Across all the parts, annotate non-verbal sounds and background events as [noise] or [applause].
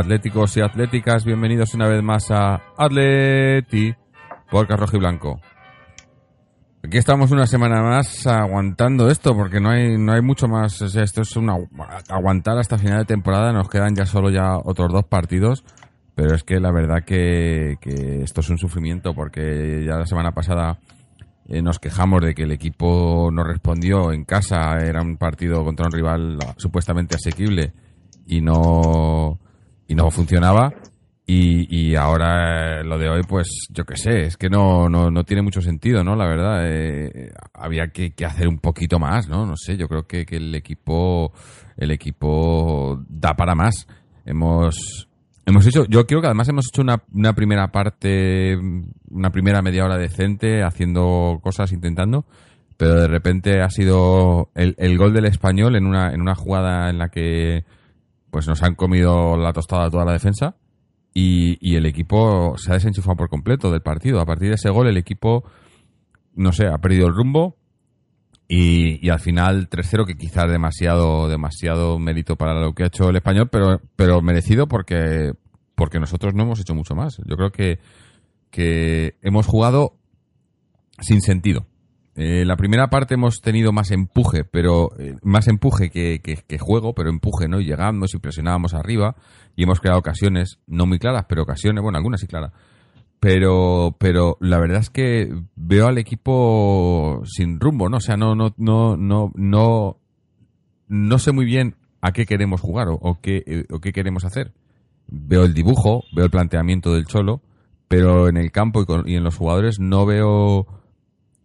atléticos y atléticas, bienvenidos una vez más a Atleti por Rojo y Blanco. Aquí estamos una semana más aguantando esto porque no hay no hay mucho más, o sea, esto es una aguantar hasta final de temporada, nos quedan ya solo ya otros dos partidos, pero es que la verdad que, que esto es un sufrimiento porque ya la semana pasada eh, nos quejamos de que el equipo no respondió en casa, era un partido contra un rival supuestamente asequible y no y no funcionaba. Y, y ahora eh, lo de hoy pues yo qué sé es que no, no, no tiene mucho sentido no la verdad eh, había que, que hacer un poquito más no no sé yo creo que, que el equipo el equipo da para más. Hemos hemos hecho yo creo que además hemos hecho una, una primera parte una primera media hora decente haciendo cosas intentando pero de repente ha sido el, el gol del español en una en una jugada en la que pues nos han comido la tostada toda la defensa y, y el equipo se ha desenchufado por completo del partido. A partir de ese gol el equipo, no sé, ha perdido el rumbo y, y al final 3-0 que quizás demasiado demasiado mérito para lo que ha hecho el español, pero pero merecido porque porque nosotros no hemos hecho mucho más. Yo creo que que hemos jugado sin sentido. Eh, la primera parte hemos tenido más empuje, pero eh, más empuje que, juego, pero empuje, ¿no? Y llegamos y presionábamos arriba y hemos creado ocasiones, no muy claras, pero ocasiones, bueno, algunas sí claras. Pero, pero la verdad es que veo al equipo sin rumbo, ¿no? O sea, no, no, no, no, no, sé muy bien a qué queremos jugar o, qué, eh, o qué queremos hacer. Veo el dibujo, veo el planteamiento del Cholo, pero en el campo y en los jugadores no veo,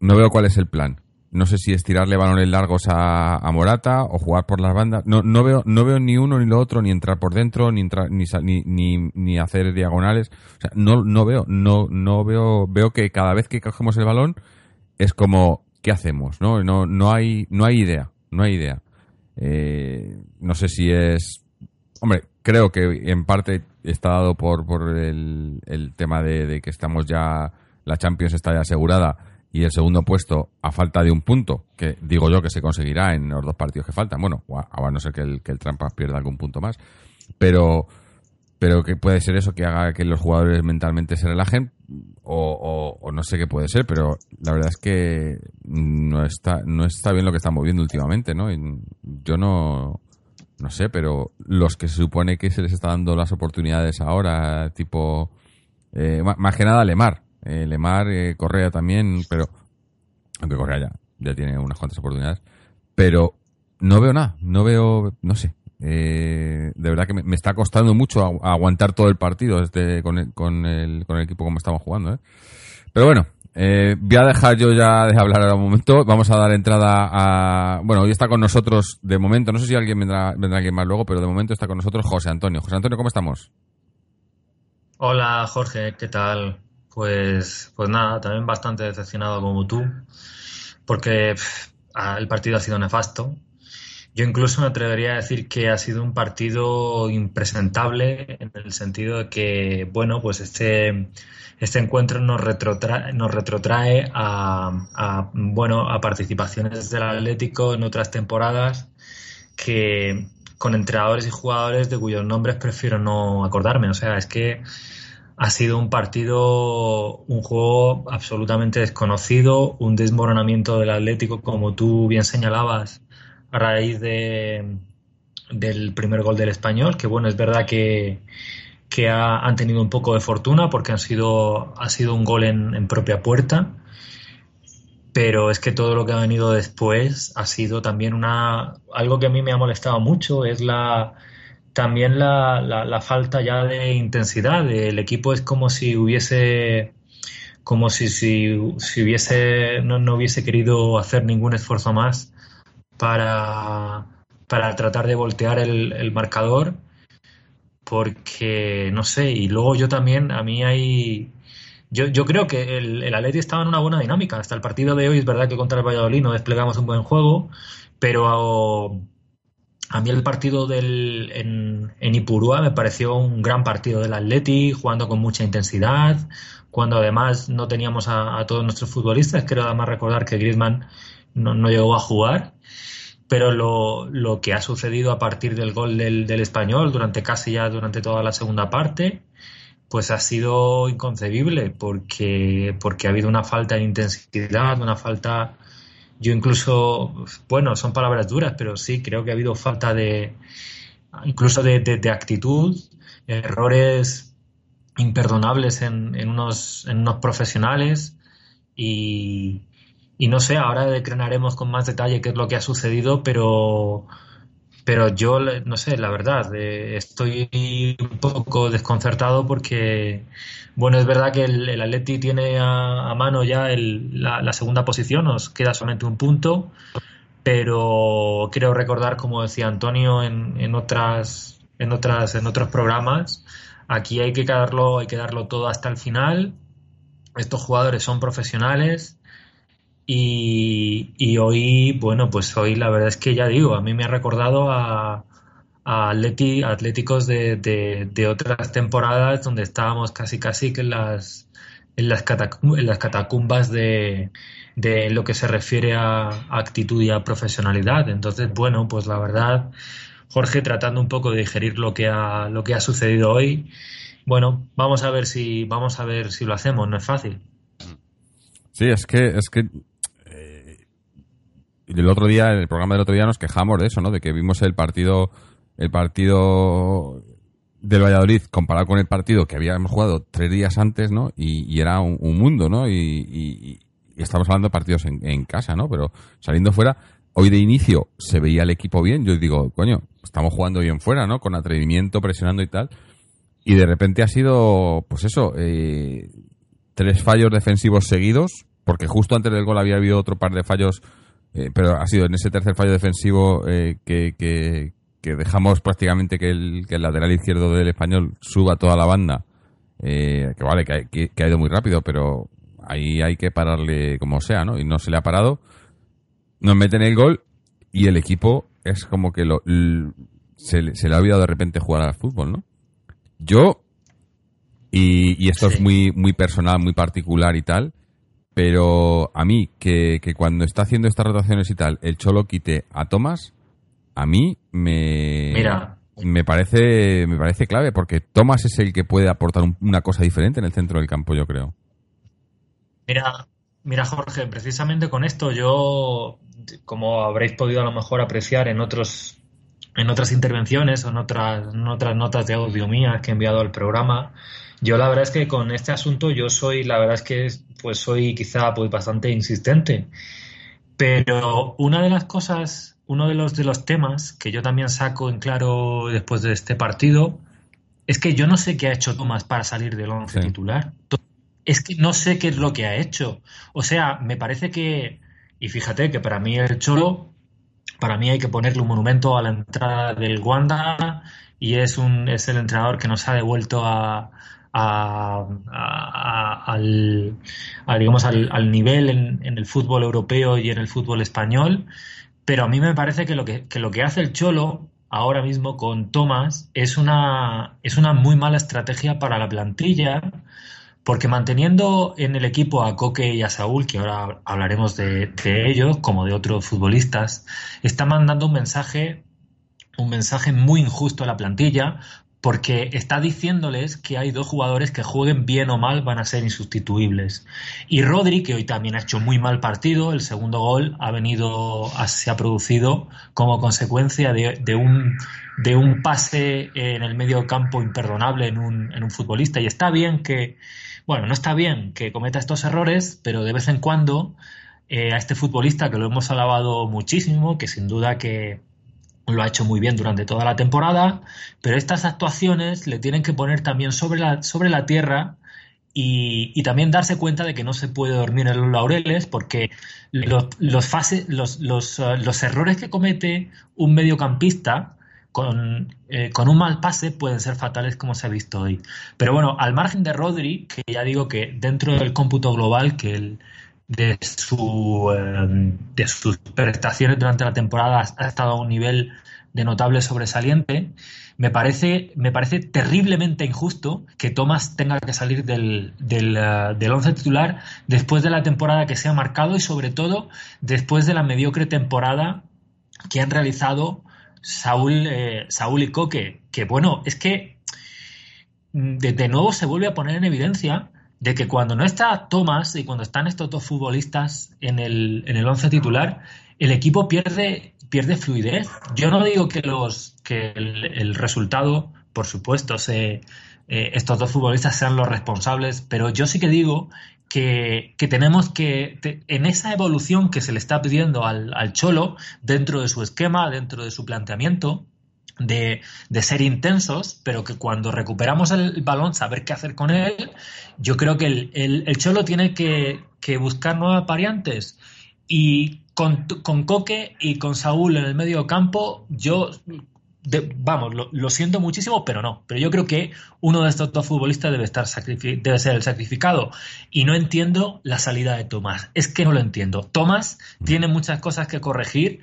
no veo cuál es el plan. No sé si es tirarle balones largos a, a Morata o jugar por las bandas. No, no veo, no veo ni uno ni lo otro, ni entrar por dentro, ni entrar, ni, ni, ni hacer diagonales. O sea, no, no veo, no, no veo, veo que cada vez que cogemos el balón es como, ¿qué hacemos? No, no, no hay, no hay idea, no hay idea. Eh, no sé si es, hombre, creo que en parte está dado por, por el, el tema de, de que estamos ya, la Champions está ya asegurada y el segundo puesto a falta de un punto, que digo yo que se conseguirá en los dos partidos que faltan. Bueno, a no ser que el, que el Trampas pierda algún punto más, pero pero que puede ser eso que haga que los jugadores mentalmente se relajen o, o- o no sé qué puede ser, pero la verdad es que no está no está bien lo que estamos viendo últimamente, ¿no? Yo no no sé, pero los que se supone que se les está dando las oportunidades ahora, tipo eh, más que nada Lemar, eh, Lemar, eh, Correa también, pero aunque Correa ya ya tiene unas cuantas oportunidades, pero no veo nada, no veo, no sé. eh, de verdad que me, está costando mucho agu- aguantar todo el partido este, con, el, con, el, equipo como estamos jugando. Pero bueno, voy a dejar yo ya de hablar ahora un momento. Vamos a dar entrada a. Bueno, hoy está con nosotros de momento. No sé si alguien vendrá, vendrá alguien más luego, pero de momento está con nosotros José Antonio. José Antonio, ¿cómo estamos? Hola Jorge, ¿qué tal? Pues, pues nada, también bastante decepcionado como tú, porque pf, ah, el partido ha sido nefasto. Yo incluso me atrevería a decir que ha sido un partido impresentable en el sentido de que, bueno, pues este, este encuentro nos retrotrae, nos retrotrae a, a, bueno, a participaciones del Atlético en otras temporadas que con entrenadores y jugadores de cuyos nombres prefiero no acordarme. O sea, es que ha sido un partido, un juego absolutamente desconocido, un desmoronamiento del Atlético, como tú bien señalabas, a raíz de, del primer gol del español, que bueno, es verdad que, que ha- han tenido un poco de fortuna porque han sido, ha sido un gol en, en propia puerta, pero es que todo lo que ha venido después ha sido también una algo que a mí me ha molestado mucho es la también la, la, falta ya de intensidad el equipo es como si hubiese como si, si, si hubiese no, no hubiese querido hacer ningún esfuerzo más para para tratar de voltear el, marcador, porque no sé, y luego yo también, a mí hay... Yo, yo creo que el, el estaba en una buena dinámica. Hasta el partido de hoy es verdad que contra el Valladolid no desplegamos un buen juego, pero a mí el partido del, en, en, Ipurúa me pareció un gran partido del Atleti, jugando con mucha intensidad, cuando además no teníamos a, todos nuestros futbolistas. Quiero además recordar que Griezmann no, llegó a jugar, pero lo, lo, que ha sucedido a partir del gol del, del, español durante casi ya durante toda la segunda parte, pues ha sido inconcebible porque, porque ha habido una falta de intensidad, una falta yo incluso, bueno, son palabras duras, pero sí, creo que ha habido falta de, incluso de, actitud, errores imperdonables en, en, unos, en unos profesionales. Y, y no sé, ahora decrenaremos con más detalle qué es lo que ha sucedido, pero, pero yo, no sé, la verdad, eh, estoy un poco desconcertado porque, bueno, es verdad que el, el Atleti tiene a, mano ya la, segunda posición, nos queda solamente un punto, pero quiero recordar, como decía Antonio en, en otras, en otras, en otros programas, aquí hay que darlo, hay que darlo todo hasta el final. Estos jugadores son profesionales, y, hoy, bueno, pues hoy la verdad es que ya digo, a mí me ha recordado a, a atléticos de, de, otras temporadas donde estábamos casi casi que en las, en las, en las catacumbas de, de lo que se refiere a, actitud y a profesionalidad. Entonces, bueno, pues la verdad, Jorge, tratando un poco de digerir lo que ha, lo que ha sucedido hoy, bueno, vamos a ver si, vamos a ver si lo hacemos, no es fácil. Sí, es que, es que el otro día, en el programa del otro día nos quejamos de eso, ¿no? De que vimos el partido, el partido del Valladolid comparado con el partido que habíamos jugado tres días antes, ¿no? Y, era un, mundo, ¿no? Y, estamos hablando de partidos en, casa, ¿no? Pero saliendo fuera, hoy de inicio se veía el equipo bien. Yo digo, coño, estamos jugando bien fuera, ¿no? Con atrevimiento, presionando y tal. Y de repente ha sido, pues eso, eh, tres fallos defensivos seguidos, porque justo antes del gol había habido otro par de fallos eh, pero ha sido en ese tercer fallo defensivo eh, que, que, dejamos prácticamente que el, que el lateral izquierdo del español suba toda la banda. Eh, que vale, que, ha ido muy rápido, pero ahí hay que pararle como sea, ¿no? Y no se le ha parado. Nos meten el gol y el equipo es como que lo, se, le ha olvidado de repente jugar al fútbol, ¿no? Yo, y, y esto es muy, muy personal, muy particular y tal, pero a mí, que, cuando está haciendo estas rotaciones y tal, el Cholo quite a Tomás, a mí me, me parece me parece clave, porque Tomás es el que puede aportar una cosa diferente en el centro del campo, yo creo. Mira, mira Jorge, precisamente con esto yo, como habréis podido a lo mejor apreciar en otros en otras intervenciones o en otras, en otras notas de audio mías que he enviado al programa, yo la verdad es que con este asunto yo soy, la verdad es que pues soy quizá pues bastante insistente. Pero una de las cosas, uno de los de los temas que yo también saco en claro después de este partido es que yo no sé qué ha hecho Tomás para salir del once titular. Es que no sé qué es lo que ha hecho. O sea, me parece que y fíjate que para mí el Cholo para mí hay que ponerle un monumento a la entrada del Wanda y es un es el entrenador que nos ha devuelto a, al, digamos, al, nivel en, el fútbol europeo y en el fútbol español. Pero a mí me parece que lo que, lo que hace el Cholo ahora mismo con Tomás es una, es una muy mala estrategia para la plantilla, porque manteniendo en el equipo a Coque y a Saúl, que ahora hablaremos de, de ellos, como de otros futbolistas, está mandando un mensaje un mensaje muy injusto a la plantilla, porque está diciéndoles que hay dos jugadores que jueguen bien o mal van a ser insustituibles. Y Rodri, que hoy también ha hecho muy mal partido, el segundo gol ha venido, se ha producido como consecuencia de, un, de un pase en el medio campo imperdonable en un, en un futbolista. Y está bien que, bueno, no está bien que cometa estos errores, pero de vez en cuando eh, a este futbolista que lo hemos alabado muchísimo, que sin duda que lo ha hecho muy bien durante toda la temporada, pero estas actuaciones le tienen que poner también sobre la, sobre la tierra y, también darse cuenta de que no se puede dormir en los laureles porque los, los, uh, los errores que comete un mediocampista con, eh, con, un mal pase pueden ser fatales como se ha visto hoy. Pero bueno, al margen de Rodri, que ya digo que dentro del cómputo global que el, de, su, eh, de sus prestaciones durante la temporada ha estado a un nivel de notable sobresaliente, me parece, me parece terriblemente injusto que Thomas tenga que salir del, del, uh, once titular después de la temporada que se ha marcado y sobre todo después de la mediocre temporada que han realizado Saúl, eh, Saúl y Coque. Que bueno, es que mm, de, de, nuevo se vuelve a poner en evidencia de que cuando no está Thomas y cuando están estos dos futbolistas en el, en el once titular, el equipo pierde pierde fluidez. Yo no digo que los que el, resultado, por supuesto, se, eh, estos dos futbolistas sean los responsables, pero yo sí que digo que, tenemos que, en esa evolución que se le está pidiendo al, Cholo, dentro de su esquema, dentro de su planteamiento, de, ser intensos, pero que cuando recuperamos el balón, saber qué hacer con él, yo creo que el, Cholo tiene que, que buscar nuevas variantes y con, Coque y con Saúl en el medio campo, yo, vamos, lo, siento muchísimo, pero no. Pero yo creo que uno de estos dos futbolistas debe, estar debe ser el sacrificado. Y no entiendo la salida de Tomás. Es que no lo entiendo. Tomás tiene muchas cosas que corregir.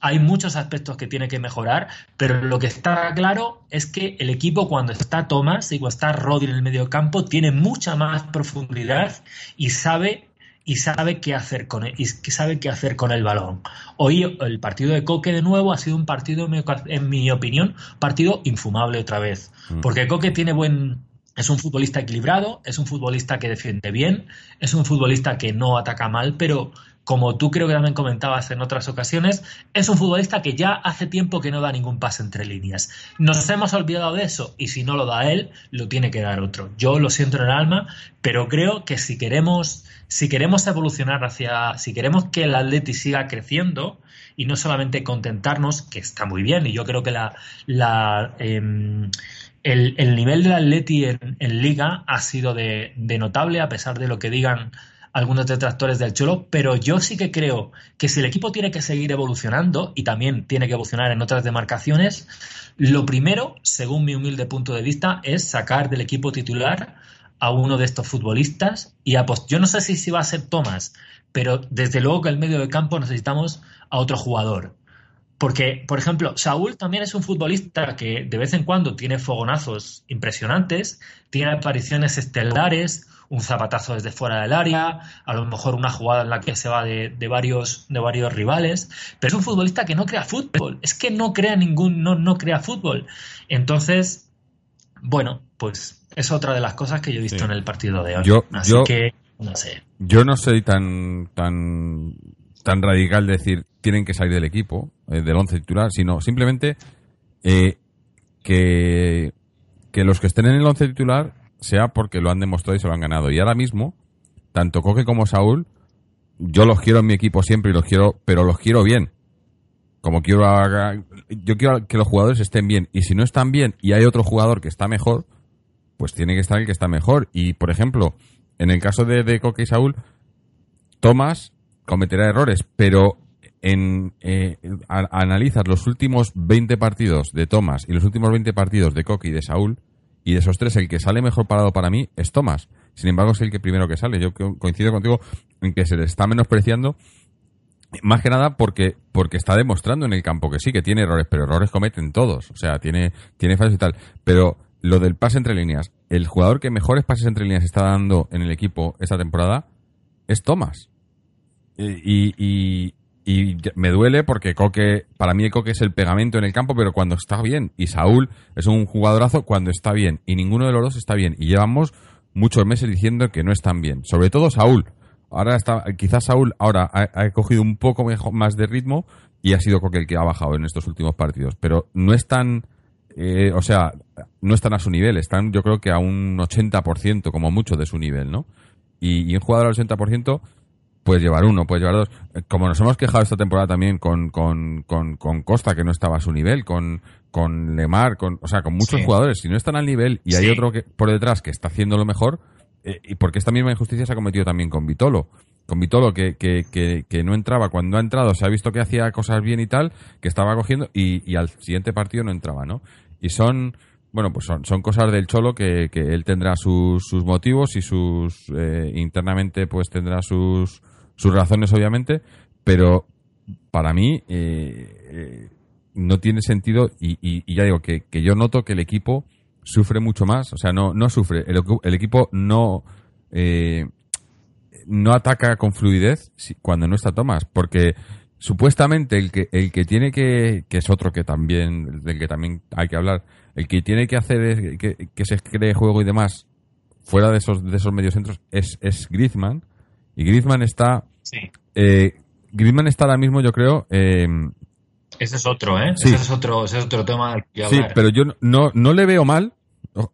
Hay muchos aspectos que tiene que mejorar, pero lo que está claro es que el equipo cuando está Tomás y cuando está Rodri en el medio campo tiene mucha más profundidad y sabe y sabe qué hacer con el, y sabe qué hacer con el balón. Hoy el partido de Coque de nuevo ha sido un partido, en mi opinión, partido infumable otra vez. Mm. Porque Coque tiene buen, es un futbolista equilibrado, es un futbolista que defiende bien, es un futbolista que no ataca mal, pero como tú creo que también comentabas en otras ocasiones, es un futbolista que ya hace tiempo que no da ningún pase entre líneas. Nos hemos olvidado de eso y si no lo da él, lo tiene que dar otro. Yo lo siento en el alma, pero creo que si queremos, si queremos evolucionar hacia, si queremos que el Atleti siga creciendo y no solamente contentarnos, que está muy bien y yo creo que la, em, el, nivel del Atleti en, Liga ha sido de, de notable a pesar de lo que digan algunos detractores del Cholo, pero yo sí que creo que si el equipo tiene que seguir evolucionando y también tiene que evolucionar en otras demarcaciones, lo primero, según mi humilde punto de vista, es sacar del equipo titular a uno de estos futbolistas y yo no sé si, si va a ser Tomás, pero desde luego que el medio de campo necesitamos a otro jugador. Porque, por ejemplo, Saúl también es un futbolista que de vez en cuando tiene fogonazos impresionantes, tiene apariciones estelares, un zapatazo desde fuera del área, a lo mejor una jugada en la que se va de, varios, de varios rivales, pero es un futbolista que no crea fútbol, es que no crea ningún, no, no crea fútbol. Entonces, bueno, pues es otra de las cosas que yo he visto en el partido de hoy. Yo, Así que, no sé. Yo no soy tan, tan, tan radical de decir tienen que salir del equipo, eh, del once titular, sino simplemente eh, que, que los que estén en el once titular sea porque lo han demostrado y se lo han ganado. Y ahora mismo, tanto Coque como Saúl, yo los quiero en mi equipo siempre y los quiero, pero los quiero bien. Como quiero, yo quiero que los jugadores estén bien. Y si no están bien y hay otro jugador que está mejor, pues tiene que estar el que está mejor. Y por ejemplo, en el caso de, de Coque y Saúl, Tomás cometerá errores, pero en eh, analizas los últimos 20 partidos de Tomás y los últimos 20 partidos de Coque y de Saúl y de esos tres, el que sale mejor parado para mí es Thomas. Sin embargo, es el que primero que sale. Yo coincido contigo en que se le está menospreciando. Más que nada porque, porque está demostrando en el campo que sí, que tiene errores, pero errores cometen todos. O sea, tiene, tiene fallos y tal. Pero lo del pase entre líneas, el jugador que mejores pases entre líneas está dando en el equipo esta temporada es Thomas. y, y, y me duele porque Coque, para mí Coque es el pegamento en el campo, pero cuando está bien. Y Saúl es un jugadorazo cuando está bien. Y ninguno de los dos está bien. Y llevamos muchos meses diciendo que no están bien. Sobre todo Saúl. Ahora está, quizás Saúl ahora ha, cogido un poco más de ritmo y ha sido Coque el que ha bajado en estos últimos partidos. Pero no están, eh, o sea, no están a su nivel. Están yo creo que a un 80% como mucho de su nivel, ¿no? Y, y un jugador al 80% puedes llevar uno, puedes llevar dos. Eh, como nos hemos quejado esta temporada también con, con, con, Costa, que no estaba a su nivel, con, con Lemar, con, o sea, con muchos jugadores, si no están al nivel y hay otro que por detrás que está haciendo lo mejor, eh, y porque esta misma injusticia se ha cometido también con Vitolo. Con Vitolo, que, que, que, no entraba. Cuando ha entrado, se ha visto que hacía cosas bien y tal, que estaba cogiendo, y, y al siguiente partido no entraba, ¿no? Y son, bueno, pues son, son cosas del Cholo que, que él tendrá sus, sus motivos y sus, eh, internamente, pues tendrá sus, sus razones, obviamente, pero para mí, eh, no tiene sentido y, y, ya digo que, que, yo noto que el equipo sufre mucho más, o sea, no, no sufre, el, el equipo no, eh, no ataca con fluidez cuando no está Tomás, porque supuestamente el que, el que tiene que, que es otro que también, del que también hay que hablar, el que tiene que hacer que, que se cree juego y demás fuera de esos, de esos mediocentros es, es Griezmann, y Griezmann está, eh, Griezmann está ahora mismo, yo creo, eh, ese es otro, ¿eh? Ese, es otro, ese es otro tema que Sí, pero yo no, no le veo mal.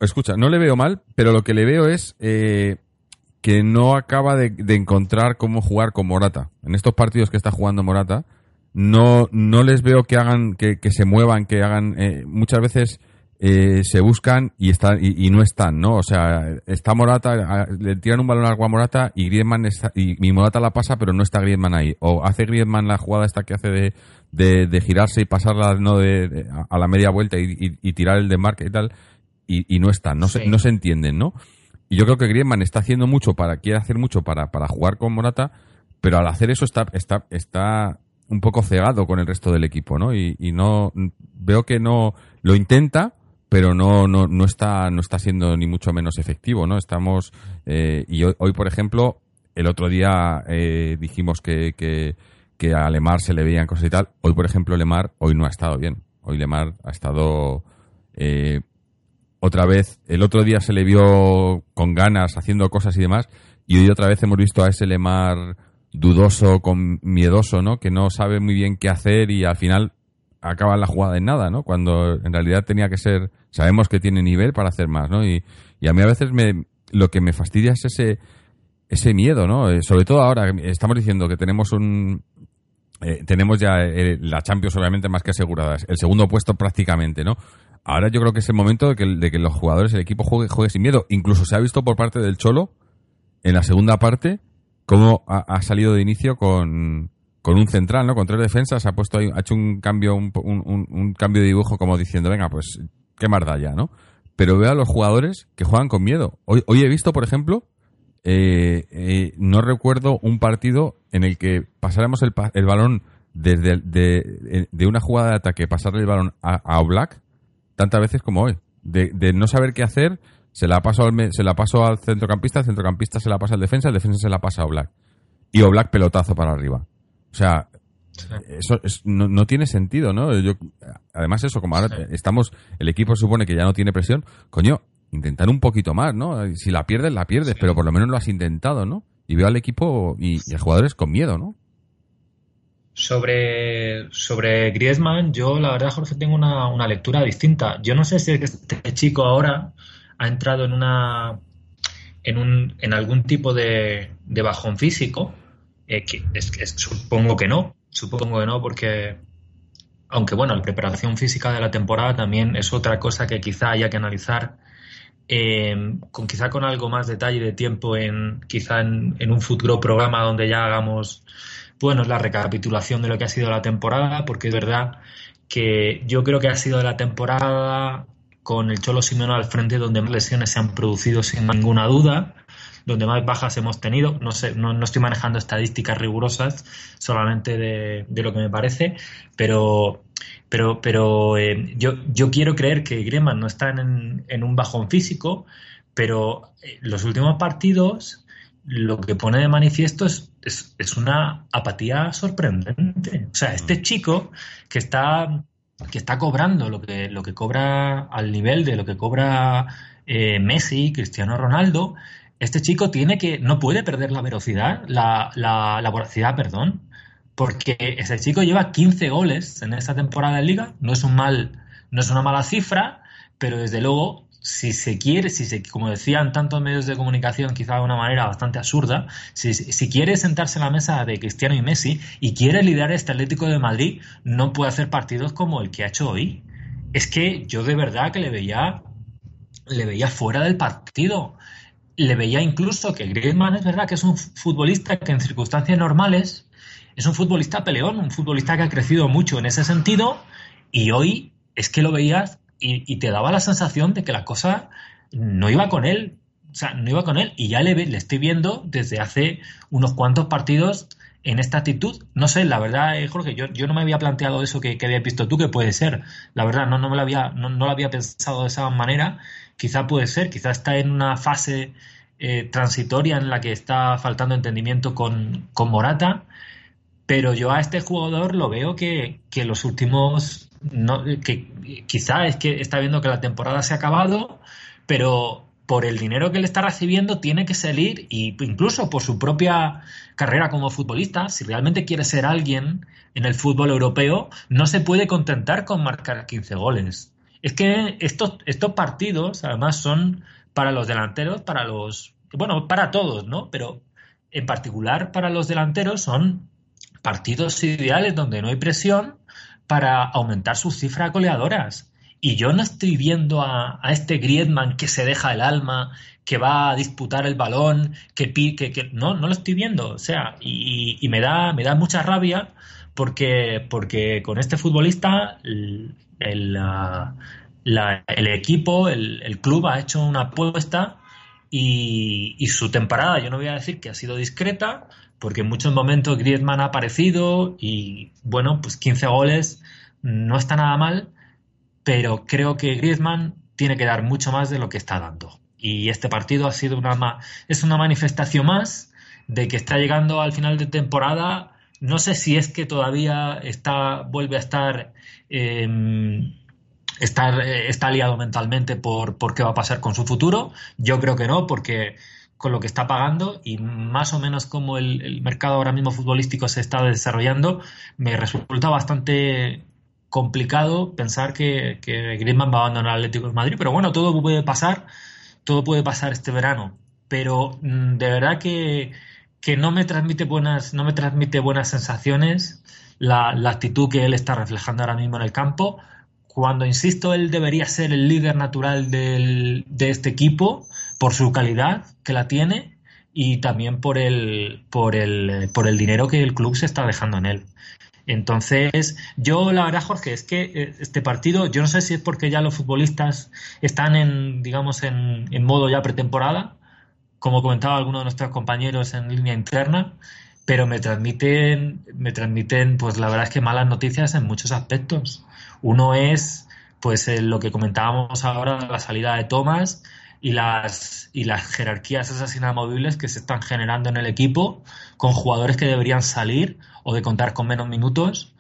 Escucha, no le veo mal, pero lo que le veo es eh, que no acaba de, encontrar cómo jugar con Morata. En estos partidos que está jugando Morata, no, no les veo que hagan, que, que se muevan, que hagan. Eh, muchas veces eh, se buscan y, están, y, no están, ¿no? O sea, está Morata, le tiran un balón a Morata y Griezmann está, y, Morata la pasa, pero no está Griezmann ahí. O hace Griezmann la jugada esta que hace de, de, girarse y pasarla no de, a la media vuelta y, tirar el desmarque y tal, y, no están, no, se, no se entienden, ¿no? Y yo creo que Griezmann está haciendo mucho para, quiere hacer mucho para, para jugar con Morata, pero al hacer eso está, está, está un poco cegado con el resto del equipo, ¿no? Y, y no, veo que no, lo intenta, pero no, no, no, está, no está siendo ni mucho menos efectivo, ¿no? Estamos, eh, y hoy, por ejemplo, el otro día eh, dijimos que, que, que, a Lemar se le veían cosas y tal. Hoy, por ejemplo, Lemar hoy no ha estado bien. Hoy Lemar ha estado eh, otra vez. El otro día se le vio con ganas haciendo cosas y demás. Y hoy otra vez hemos visto a ese Lemar dudoso, con miedoso, ¿no? Que no sabe muy bien qué hacer y al final acaba la jugada en nada, ¿no? Cuando en realidad tenía que ser, sabemos que tiene nivel para hacer más, ¿no? Y, y a mí a veces me, lo que me fastidia es ese, ese miedo, ¿no? Eh, sobre todo ahora, estamos diciendo que tenemos un, eh, tenemos ya eh, la Champions obviamente más que asegurada, el segundo puesto prácticamente, ¿no? Ahora yo creo que es el momento de que, de que los jugadores, el equipo juegue, juegue sin miedo. Incluso se ha visto por parte del Cholo, en la segunda parte, cómo ha salido de inicio con, con un central, ¿no? Con tres defensas, ha puesto ha hecho un cambio, un, un, cambio de dibujo como diciendo, venga, pues qué más ya, ¿no? Pero veo a los jugadores que juegan con miedo. Hoy, hoy he visto, por ejemplo, eh, eh, no recuerdo un partido en el que pasáramos el, el balón desde de, de, una jugada de ataque, pasarle el balón a, a Oblak tantas veces como hoy. De, no saber qué hacer, se la paso al, se la paso al centrocampista, el centrocampista se la pasa al defensa, el defensa se la pasa a Oblak. Y Oblak pelotazo para arriba. O sea, eso no, tiene sentido, ¿no? Yo, además eso, como ahora estamos, el equipo supone que ya no tiene presión, coño, intentar un poquito más, ¿no? Si la pierdes, la pierdes, pero por lo menos lo has intentado, ¿no? Y veo al equipo y, a jugadores con miedo, ¿no? Sobre, sobre Griezmann, yo la verdad, Jorge, tengo una, una lectura distinta. Yo no sé si este chico ahora ha entrado en una en, un, en algún tipo de, de bajón físico eh, es, supongo que no, supongo que no, porque aunque bueno, la preparación física de la temporada también es otra cosa que quizá haya que analizar eh, con quizá con algo más detalle de tiempo en quizá en, un futuro programa donde ya hagamos bueno la recapitulación de lo que ha sido la temporada porque es verdad que yo creo que ha sido la temporada con el Cholo Simeone al frente donde más lesiones se han producido sin ninguna duda donde más bajas hemos tenido. No sé, no, estoy manejando estadísticas rigurosas, solamente de, lo que me parece, pero pero, pero eh, yo, yo quiero creer que Griezmann no está en, en un bajón físico, pero eh, los últimos partidos lo que pone de manifiesto es, es, una apatía sorprendente. O sea, este chico que está, que está cobrando lo que, lo que cobra al nivel de lo que cobra eh, Messi, Cristiano Ronaldo, este chico tiene que, no puede perder la velocidad, la, la, velocidad, perdón, porque ese chico lleva 15 goles en esta temporada de liga, no es un mal, no es una mala cifra, pero desde luego, si se quiere, si se, como decían tantos medios de comunicación, quizá de una manera bastante absurda, si, si quiere sentarse en la mesa de Cristiano y Messi y quiere liderar este Atlético de Madrid, no puede hacer partidos como el que ha hecho hoy. Es que yo de verdad que le veía, le veía fuera del partido le veía incluso que Griezmann es verdad que es un futbolista que en circunstancias normales es un futbolista peleón, un futbolista que ha crecido mucho en ese sentido y hoy es que lo veías y, te daba la sensación de que la cosa no iba con él, o sea, no iba con él y ya le, le estoy viendo desde hace unos cuantos partidos en esta actitud. No sé, la verdad, eh, Jorge, yo, yo no me había planteado eso que, que habías visto tú, que puede ser. La verdad, no, no me lo había, no, no lo había pensado de esa manera. Quizá puede ser, quizá está en una fase eh, transitoria en la que está faltando entendimiento con, con, Morata. Pero yo a este jugador lo veo que, que los últimos. Que quizá es que está viendo que la temporada se ha acabado, pero por el dinero que le está recibiendo tiene que salir y incluso por su propia carrera como futbolista, si realmente quiere ser alguien en el fútbol europeo, no se puede contentar con marcar 15 goles. Es que estos, estos partidos además son para los delanteros, para los, bueno, para todos, ¿no? Pero en particular para los delanteros son partidos ideales donde no hay presión para aumentar sus cifras goleadoras. Y yo no estoy viendo a, este Griezmann que se deja el alma, que va a disputar el balón, que pique, que no, no lo estoy viendo. O sea, y, me da, me da mucha rabia porque, porque con este futbolista el, el, equipo, el, club ha hecho una apuesta y, y, su temporada, yo no voy a decir que ha sido discreta, porque en muchos momentos Griezmann ha aparecido y bueno, pues 15 goles no está nada mal pero creo que Griezmann tiene que dar mucho más de lo que está dando. Y este partido ha sido una es una manifestación más de que está llegando al final de temporada. No sé si es que todavía está vuelve a estar em, estar, eh, está liado mentalmente por, por qué va a pasar con su futuro. Yo creo que no, porque con lo que está pagando y más o menos como el, mercado ahora mismo futbolístico se está desarrollando, me resulta bastante complicado pensar que, que Griezmann va a abandonar el Atlético de Madrid, pero bueno, todo puede pasar, todo puede pasar este verano. Pero mm, de verdad que, que no me transmite buenas, no me transmite buenas sensaciones la, actitud que él está reflejando ahora mismo en el campo. Cuando insisto, él debería ser el líder natural del, de este equipo por su calidad que la tiene y también por el, por el, por el dinero que el club se está dejando en él. Entonces, yo la verdad, Jorge, es que eh, este partido, yo no sé si es porque ya los futbolistas están en, digamos, en, modo ya pretemporada, como comentaba alguno de nuestros compañeros en línea interna, pero me transmiten, me transmiten, pues la verdad es que malas noticias en muchos aspectos. Uno es, pues, lo que comentábamos ahora, la salida de Thomas y las, y las jerarquías esas inamovibles que se están generando en el equipo con jugadores que deberían salir o de contar con menos minutos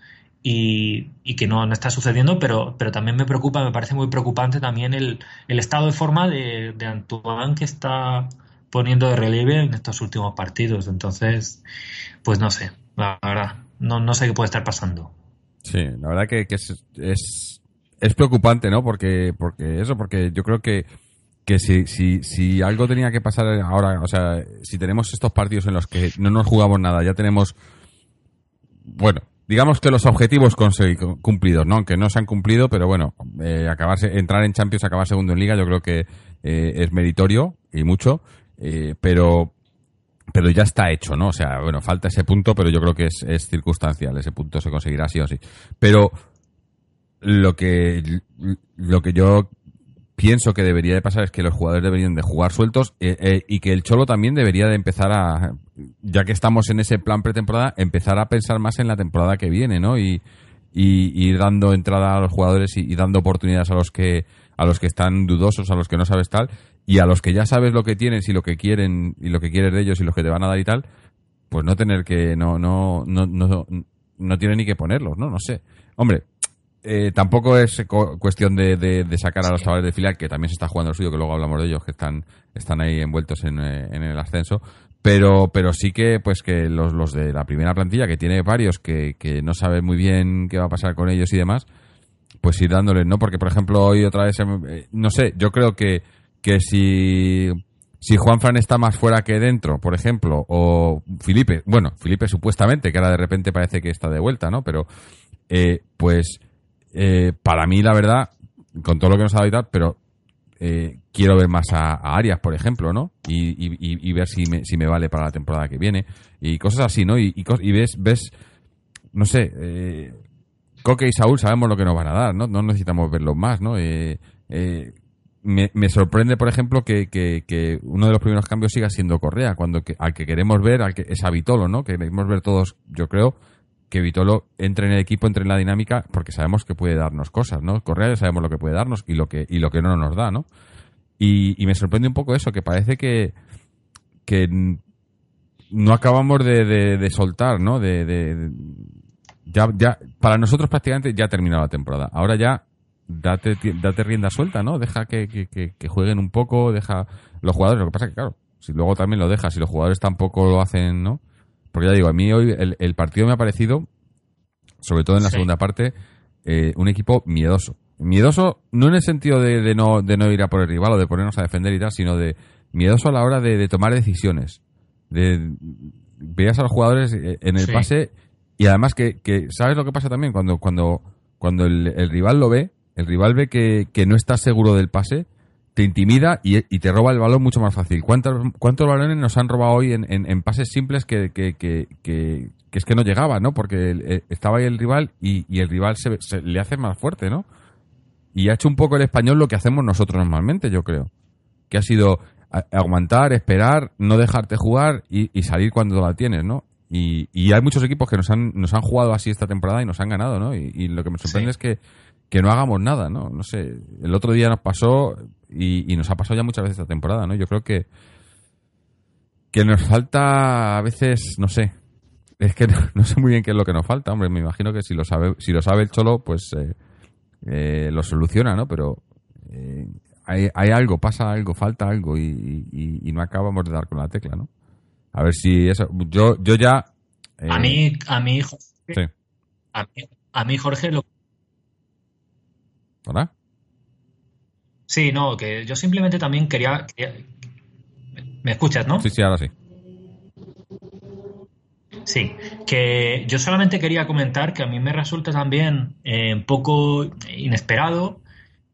y, que no, no, está sucediendo, pero, pero también me preocupa, me parece muy preocupante también el, el estado de forma de, de, Antoine que está poniendo de relieve en estos últimos partidos. Entonces, pues no sé, la verdad, no, no sé qué puede estar pasando. Sí, la verdad que, que es, es, es, preocupante, ¿no? Porque, porque eso, porque yo creo que, que si, si, si algo tenía que pasar ahora, o sea, si tenemos estos partidos en los que no nos jugamos nada, ya tenemos bueno, digamos que los objetivos cumplidos, ¿no? Aunque no se han cumplido, pero bueno, eh, acabarse, entrar en Champions, acabar segundo en Liga, yo creo que eh, es meritorio y mucho, eh, pero pero ya está hecho, ¿no? O sea, bueno, falta ese punto, pero yo creo que es, es circunstancial, ese punto se conseguirá sí o sí. Pero lo que lo que yo pienso que debería de pasar es que los jugadores deberían de jugar sueltos eh, eh, y que el Cholo también debería de empezar a, ya que estamos en ese plan pretemporada, empezar a pensar más en la temporada que viene, ¿no? Y, y, dando entrada a los jugadores y, dando oportunidades a los que a los que están dudosos, a los que no sabes tal, y a los que ya sabes lo que tienes y lo que quieren y lo que quieres de ellos y lo que te van a dar y tal, pues no tener que no no no no no tiene ni que ponerlos, ¿no? No sé. Hombre, eh, tampoco es cuestión de, de, sacar a los chavales de filial, que también se está jugando el suyo, que luego hablamos de ellos, que están, están ahí envueltos en, eh, en el ascenso. Pero, pero sí que, pues que los, los de la primera plantilla, que tiene varios que, que no saben muy bien qué va a pasar con ellos y demás, pues ir dándoles, ¿no? Porque, por ejemplo, hoy otra vez, eh, no sé, yo creo que, que si, si Juan Fran está más fuera que dentro, por ejemplo, o Felipe, bueno, Felipe supuestamente, que ahora de repente parece que está de vuelta, ¿no? Pero, eh, pues, eh, para mí, la verdad, con todo lo que nos ha dado y tal, pero eh, quiero ver más a, Arias, por ejemplo, ¿no? Y, ver si me, si me vale para la temporada que viene. Y cosas así, ¿no? Y, ves, ves, no sé, eh, Coque y Saúl sabemos lo que nos van a dar, ¿no? No necesitamos verlos más, ¿no? Eh, eh, me, sorprende, por ejemplo, que, que, uno de los primeros cambios siga siendo Correa, cuando que, al que queremos ver al que, es a Vitolo, ¿no? Queremos ver todos, yo creo, que Vitolo entre en el equipo, entre en la dinámica, porque sabemos que puede darnos cosas, ¿no? Correa ya sabemos lo que puede darnos y lo que, y lo que no nos da, ¿no? Y, me sorprende un poco eso, que parece que, que no acabamos de, soltar, ¿no? De, ya, ya, para nosotros prácticamente ya ha terminado la temporada. Ahora ya date, date rienda suelta, ¿no? Deja que, que, jueguen un poco, deja los jugadores. Lo que pasa es que, claro, si luego también lo dejas, si los jugadores tampoco lo hacen, ¿no? Porque ya digo, a mí hoy el, partido me ha parecido, sobre todo en la segunda parte, eh, un equipo miedoso. Miedoso no en el sentido de, no, de no ir a por el rival o de ponernos a defender y tal, sino de miedoso a la hora de, tomar decisiones. De, veías a los jugadores eh, en el pase y además que, ¿sabes lo que pasa también? Cuando, cuando, cuando el, rival lo ve, el rival ve que, que no está seguro del pase, te intimida y, te roba el balón mucho más fácil. ¿Cuántos, cuántos balones nos han robado hoy en, en, pases simples que, que, que, que, es que no llegaba, ¿no? Porque estaba ahí el rival y, y el rival se, le hace más fuerte, ¿no? Y ha hecho un poco el español lo que hacemos nosotros normalmente, yo creo. Que ha sido aguantar, esperar, no dejarte jugar y, y salir cuando la tienes, ¿no? Y, y, hay muchos equipos que nos han, nos han jugado así esta temporada y nos han ganado, ¿no? Y, lo que me sorprende es que, que no hagamos nada, ¿no? No sé, el otro día nos pasó, y, nos ha pasado ya muchas veces esta temporada, ¿no? Yo creo que que nos falta a veces, no sé, es que [laughs] no, sé muy bien qué es lo que nos falta, hombre, me imagino que si lo sabe, si lo sabe el Cholo, pues eh, eh, lo soluciona, ¿no? Pero eh, hay, hay, algo, pasa algo, falta algo y, y, no acabamos de dar con la tecla, ¿no? A ver si eso, yo, yo ya... a mí, a mí, Jorge, a, mí, a mí, Jorge, lo... ¿Hola? Sí, no, que yo simplemente también quería, ¿Me escuchas, no? Sí, sí, ahora sí. Sí, que yo solamente quería comentar que a mí me resulta también eh, un poco inesperado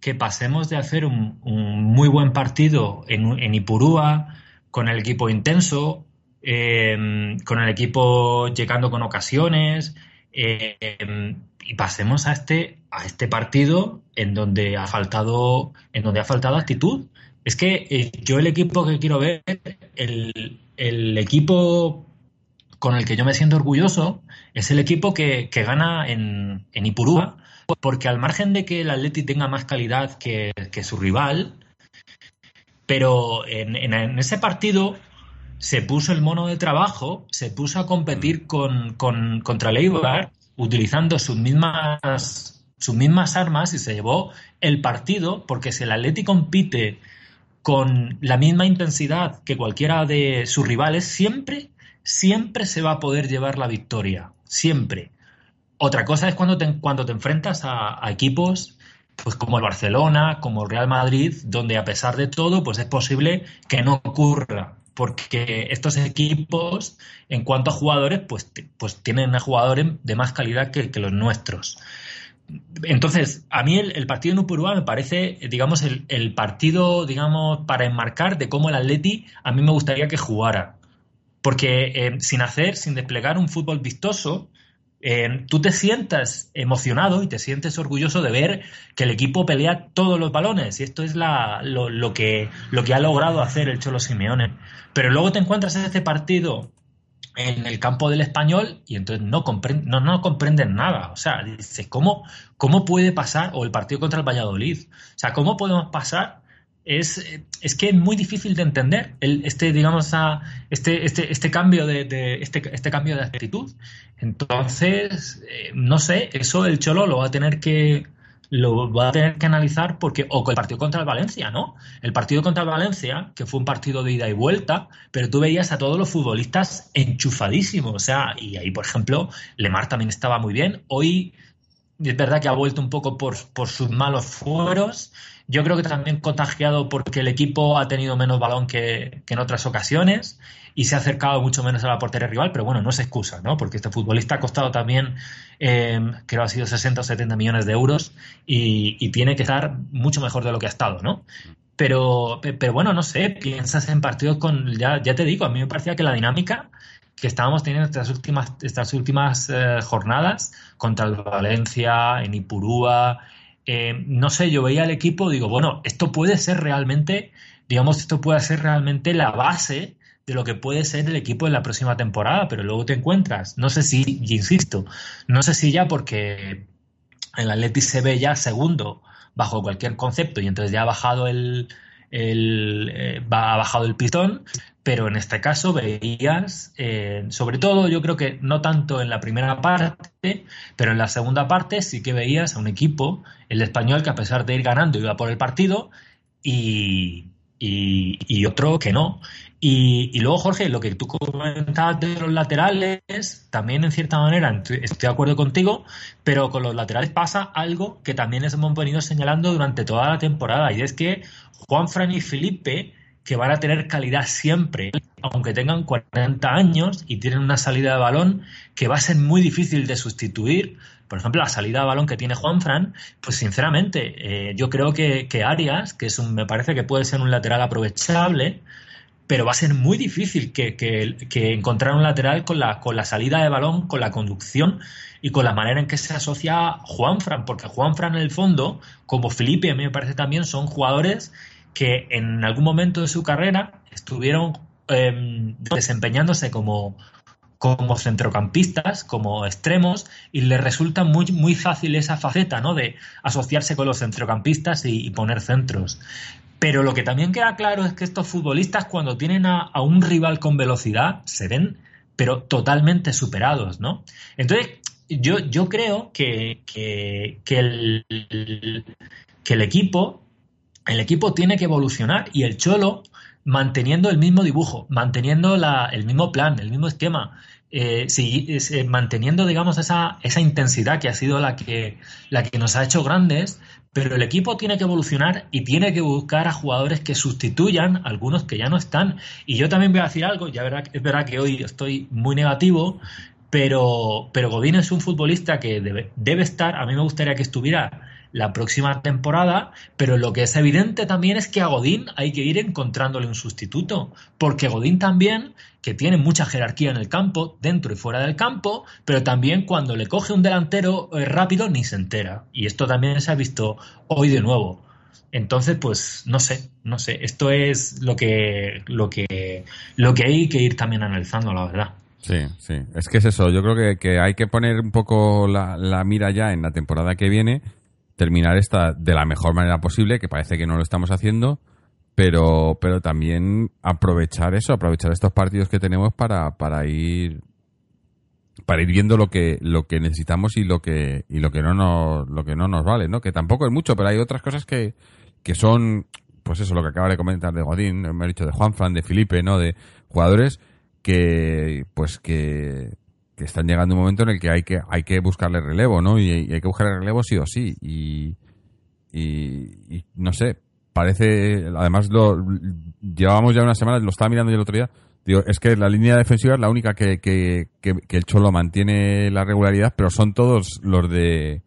que pasemos de hacer un, muy buen partido en, en, Ipurúa, con el equipo intenso, eh, con el equipo llegando con ocasiones, eh, y pasemos a este, a este partido en donde ha faltado, en donde ha faltado actitud. Es que eh, yo el equipo que quiero ver, el, equipo con el que yo me siento orgulloso, es el equipo que, gana en, en, Ipurúa, porque al margen de que el Atleti tenga más calidad que, su rival, pero en, ese partido se puso el mono de trabajo, se puso a competir con, con, contra el Eibar utilizando sus mismas, sus mismas armas y se llevó el partido porque si el Atleti compite con la misma intensidad que cualquiera de sus rivales, siempre, siempre se va a poder llevar la victoria. Siempre. Otra cosa es cuando te, cuando te enfrentas a, equipos pues como el Barcelona, como el Real Madrid, donde a pesar de todo, pues es posible que no ocurra porque estos equipos, en cuanto a jugadores, pues, pues tienen a jugadores de más calidad que, los nuestros. Entonces, a mí el, partido en Upurúa me parece, digamos, el, partido, digamos, para enmarcar de cómo el Atleti a mí me gustaría que jugara. Porque eh, sin hacer, sin desplegar un fútbol vistoso, eh, tú te sientas emocionado y te sientes orgulloso de ver que el equipo pelea todos los balones. Y esto es lo, que, lo que ha logrado hacer el Cholo Simeone. Pero luego te encuentras en este partido en el campo del español y entonces no, no, no comprenden nada. O sea, dices, ¿cómo, ¿cómo puede pasar? O el partido contra el Valladolid. O sea, ¿cómo podemos pasar es, es que es muy difícil de entender el, este, digamos, a, este, este, este cambio de, este, este cambio de actitud. Entonces, eh, no sé, eso el Cholo lo va a tener que lo va a tener que analizar porque o el partido contra el Valencia, ¿no? El partido contra el Valencia, que fue un partido de ida y vuelta, pero tú veías a todos los futbolistas enchufadísimos, o sea, y ahí, por ejemplo, Lemar también estaba muy bien. Hoy es verdad que ha vuelto un poco por, por sus malos fueros, yo creo que también contagiado porque el equipo ha tenido menos balón que, en otras ocasiones y se ha acercado mucho menos a la portería rival, pero bueno, no es excusa, ¿no? Porque este futbolista ha costado también, eh, creo ha sido 60 o 70 millones de euros y, tiene que estar mucho mejor de lo que ha estado, ¿no? pero, pero bueno, no sé, piensas en partidos con, ya, ya te digo, a mí me parecía que la dinámica que estábamos teniendo estas últimas, estas últimas eh, jornadas contra el Valencia, en Ipurúa, eh, no sé, yo veía al equipo, digo, bueno, esto puede ser realmente, digamos, esto puede ser realmente la base de lo que puede ser el equipo en la próxima temporada, pero luego te encuentras, no sé si, y insisto, no sé si ya porque el Atleti se ve ya segundo bajo cualquier concepto y entonces ya ha bajado el, el eh, ha bajado el pistón, pero en este caso veías, eh, sobre todo yo creo que no tanto en la primera parte, pero en la segunda parte sí que veías a un equipo, el español, que a pesar de ir ganando iba por el partido y, y otro que no. Y, luego, Jorge, lo que tú comentabas de los laterales, también en cierta manera estoy de acuerdo contigo, pero con los laterales pasa algo que también les hemos venido señalando durante toda la temporada, y es que Juan Fran y Felipe, que van a tener calidad siempre, aunque tengan 40 años y tienen una salida de balón que va a ser muy difícil de sustituir. Por ejemplo, la salida de balón que tiene Juan Fran, pues sinceramente, eh, yo creo que, que Arias, que es un, me parece que puede ser un lateral aprovechable, pero va a ser muy difícil que, encontrar un lateral con la, con la salida de balón, con la conducción y con la manera en que se asocia Juanfran, porque Juanfran en el fondo, como Felipe a mí me parece también, son jugadores que en algún momento de su carrera estuvieron em, desempeñándose como, como centrocampistas, como extremos, y les resulta muy, muy fácil esa faceta, ¿no? De asociarse con los centrocampistas y poner centros. Pero lo que también queda claro es que estos futbolistas cuando tienen a, un rival con velocidad se ven pero totalmente superados, ¿no? Entonces, yo, yo creo que, que, el, que el equipo el equipo tiene que evolucionar y el Cholo manteniendo el mismo dibujo, manteniendo la, el mismo plan, el mismo esquema, eh, eh, manteniendo, digamos, esa, esa intensidad que ha sido la que, la que nos ha hecho grandes, pero el equipo tiene que evolucionar y tiene que buscar a jugadores que sustituyan a algunos que ya no están. Y yo también voy a decir algo, ya es verdad que hoy estoy muy negativo, pero, pero es un futbolista que debe, debe estar, a mí me gustaría que estuviera la próxima temporada, pero lo que es evidente también es que a Godín hay que ir encontrándole un sustituto, porque Godín también, que tiene mucha jerarquía en el campo, dentro y fuera del campo, pero también cuando le coge un delantero eh, rápido ni se entera. Y esto también se ha visto hoy de nuevo. Entonces, pues no sé, no sé. Esto es lo que, lo que, lo que hay que ir también analizando, la verdad. Sí, sí. Es que es eso. Yo creo que, hay que poner un poco la, la, mira ya en la temporada que viene terminar esta de la mejor manera posible, que parece que no lo estamos haciendo, pero, pero también aprovechar eso, aprovechar estos partidos que tenemos para, para ir para ir viendo lo que lo que necesitamos y lo que y lo que no nos lo que no nos vale, ¿no? Que tampoco es mucho, pero hay otras cosas que, que son pues eso lo que acaba de comentar de Godín, me ha dicho de Juanfran, de Felipe, ¿no? De jugadores que pues que que están llegando un momento en el que hay que hay que buscarle relevo, ¿no? Y, hay que buscarle relevo sí o sí. Y, y, no sé, parece, además lo llevábamos ya una semana, lo estaba mirando yo el otro día, digo, es que la línea defensiva es la única que, que, que, el Cholo mantiene la regularidad, pero son todos los de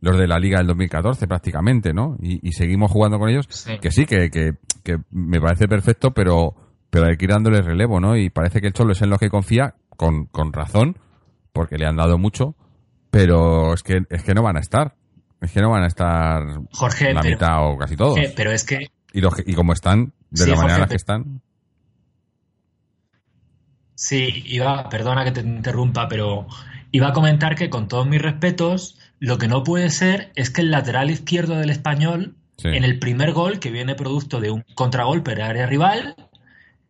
los de la liga del 2014 prácticamente, ¿no? Y, seguimos jugando con ellos, que sí, que, que, que me parece perfecto, pero pero hay que ir dándole relevo, ¿no? Y parece que el Cholo es en lo que confía, con, con razón, porque le han dado mucho, pero es que, es que no van a estar. Es que no van a estar Jorge, la mitad o casi todos. pero es que... Y, y como están, de la manera en la que están... Sí, iba, perdona que te interrumpa, pero iba a comentar que con todos mis respetos, lo que no puede ser es que el lateral izquierdo del español, en el primer gol, que viene producto de un contragolpe de área rival,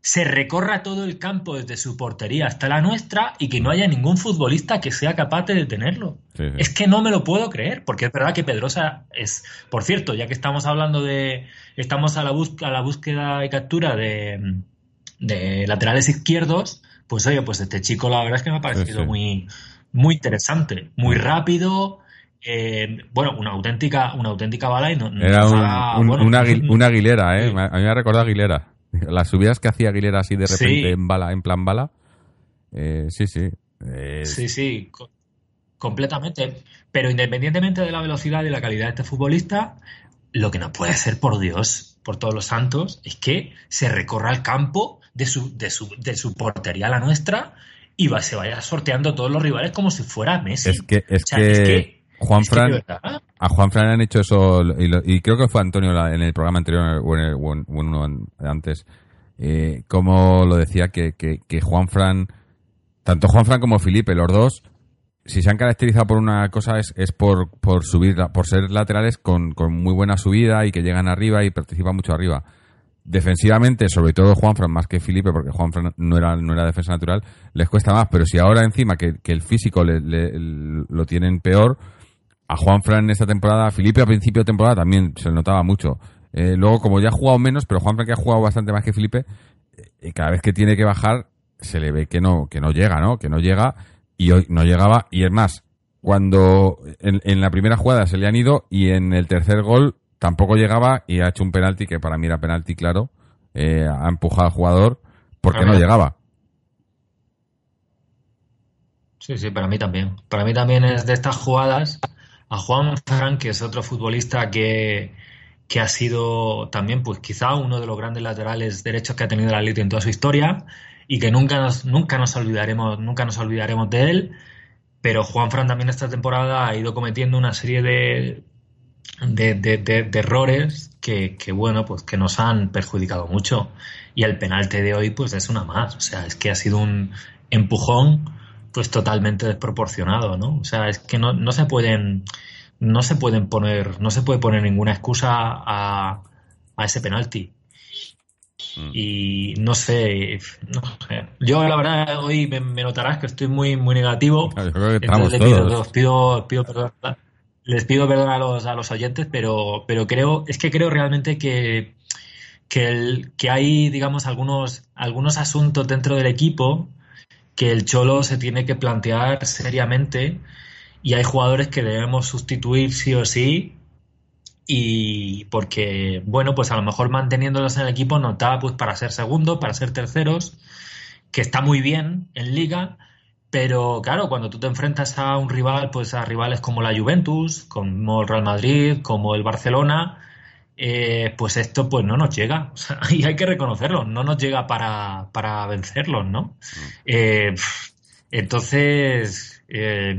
se recorra todo el campo desde su portería hasta la nuestra y que no haya ningún futbolista que sea capaz de detenerlo. Es que no me lo puedo creer, porque es verdad que Pedrosa es, por cierto, ya que estamos hablando de, estamos a la, búsqueda, a la búsqueda y captura de, de, laterales izquierdos, pues oye, pues este chico la verdad es que me ha parecido muy, muy interesante, muy rápido, eh, bueno, una auténtica, una auténtica bala y no, Era [laughs] una, Aguilera, ¿eh? A mí me ha recordado Aguilera. [laughs] Las subidas que hacía Aguilera así de repente en bala, en plan bala. Eh, sí, sí. Sí, sí, completamente. Pero independientemente de la velocidad y la calidad de este futbolista, lo que no puede ser, por Dios, por todos los santos, es que se recorra el campo de su, de su, de su portería a la nuestra y va, se vaya sorteando todos los rivales como si fuera Messi. Es que, es que, Juan Fran, a Juan Fran han hecho eso, y, creo que fue Antonio en el programa anterior o en, uno antes, eh, como lo decía, que, que, que Juan Fran, tanto Juan Fran como Felipe, los dos, si se han caracterizado por una cosa es, es por, por subir, por ser laterales con, con, muy buena subida y que llegan arriba y participan mucho arriba. Defensivamente, sobre todo Juanfran más que Felipe, porque Juanfran no era, no era defensa natural, les cuesta más. Pero si ahora encima que, el físico le, lo tienen peor, a Juanfran en esta temporada, a Felipe a principio de temporada también se le notaba mucho. Eh, luego, como ya ha jugado menos, pero Juanfran que ha jugado bastante más que Felipe, eh, cada vez que tiene que bajar, se le ve que no, que no llega, ¿no? Que no llega y hoy no llegaba. Y es más, cuando en, la primera jugada se le han ido y en el tercer gol tampoco llegaba y ha hecho un penalti que para mí era penalti, claro. Eh, ha empujado al jugador porque no llegaba. Sí, sí, para mí también. Para mí también es de estas jugadas a Juan Frank, que es otro futbolista que, que ha sido también, pues quizá uno de los grandes laterales derechos que ha tenido el Atlético en toda su historia y que nunca nos, nunca nos olvidaremos, nunca nos olvidaremos de él. Pero Juan Fran también esta temporada ha ido cometiendo una serie de, de, errores que, bueno, pues que nos han perjudicado mucho. Y el penalti de hoy, pues es una más. O sea, es que ha sido un empujón, pues totalmente desproporcionado, ¿no? O sea, es que no, no se pueden, no se pueden poner, no se puede poner ninguna excusa a, a ese penalti. Mm. Y no sé, Yo la verdad hoy me, notarás que estoy muy muy negativo. Entonces les pido, pido, perdón, les pido perdón a los, a los oyentes, pero, pero creo, es que creo realmente que, que, el, que hay, digamos, algunos, algunos asuntos dentro del equipo que el Cholo se tiene que plantear seriamente y hay jugadores que debemos sustituir sí o sí y porque, bueno, pues a lo mejor manteniéndolos en el equipo no da pues para ser segundo, para ser terceros, que está muy bien en liga, pero claro, cuando tú te enfrentas a un rival, pues a rivales como la Juventus, como el Real Madrid, como el Barcelona, eh, pues esto pues no nos llega. [laughs] y hay que reconocerlo, no nos llega para, para vencerlos, ¿no? Mm. Eh, entonces, eh,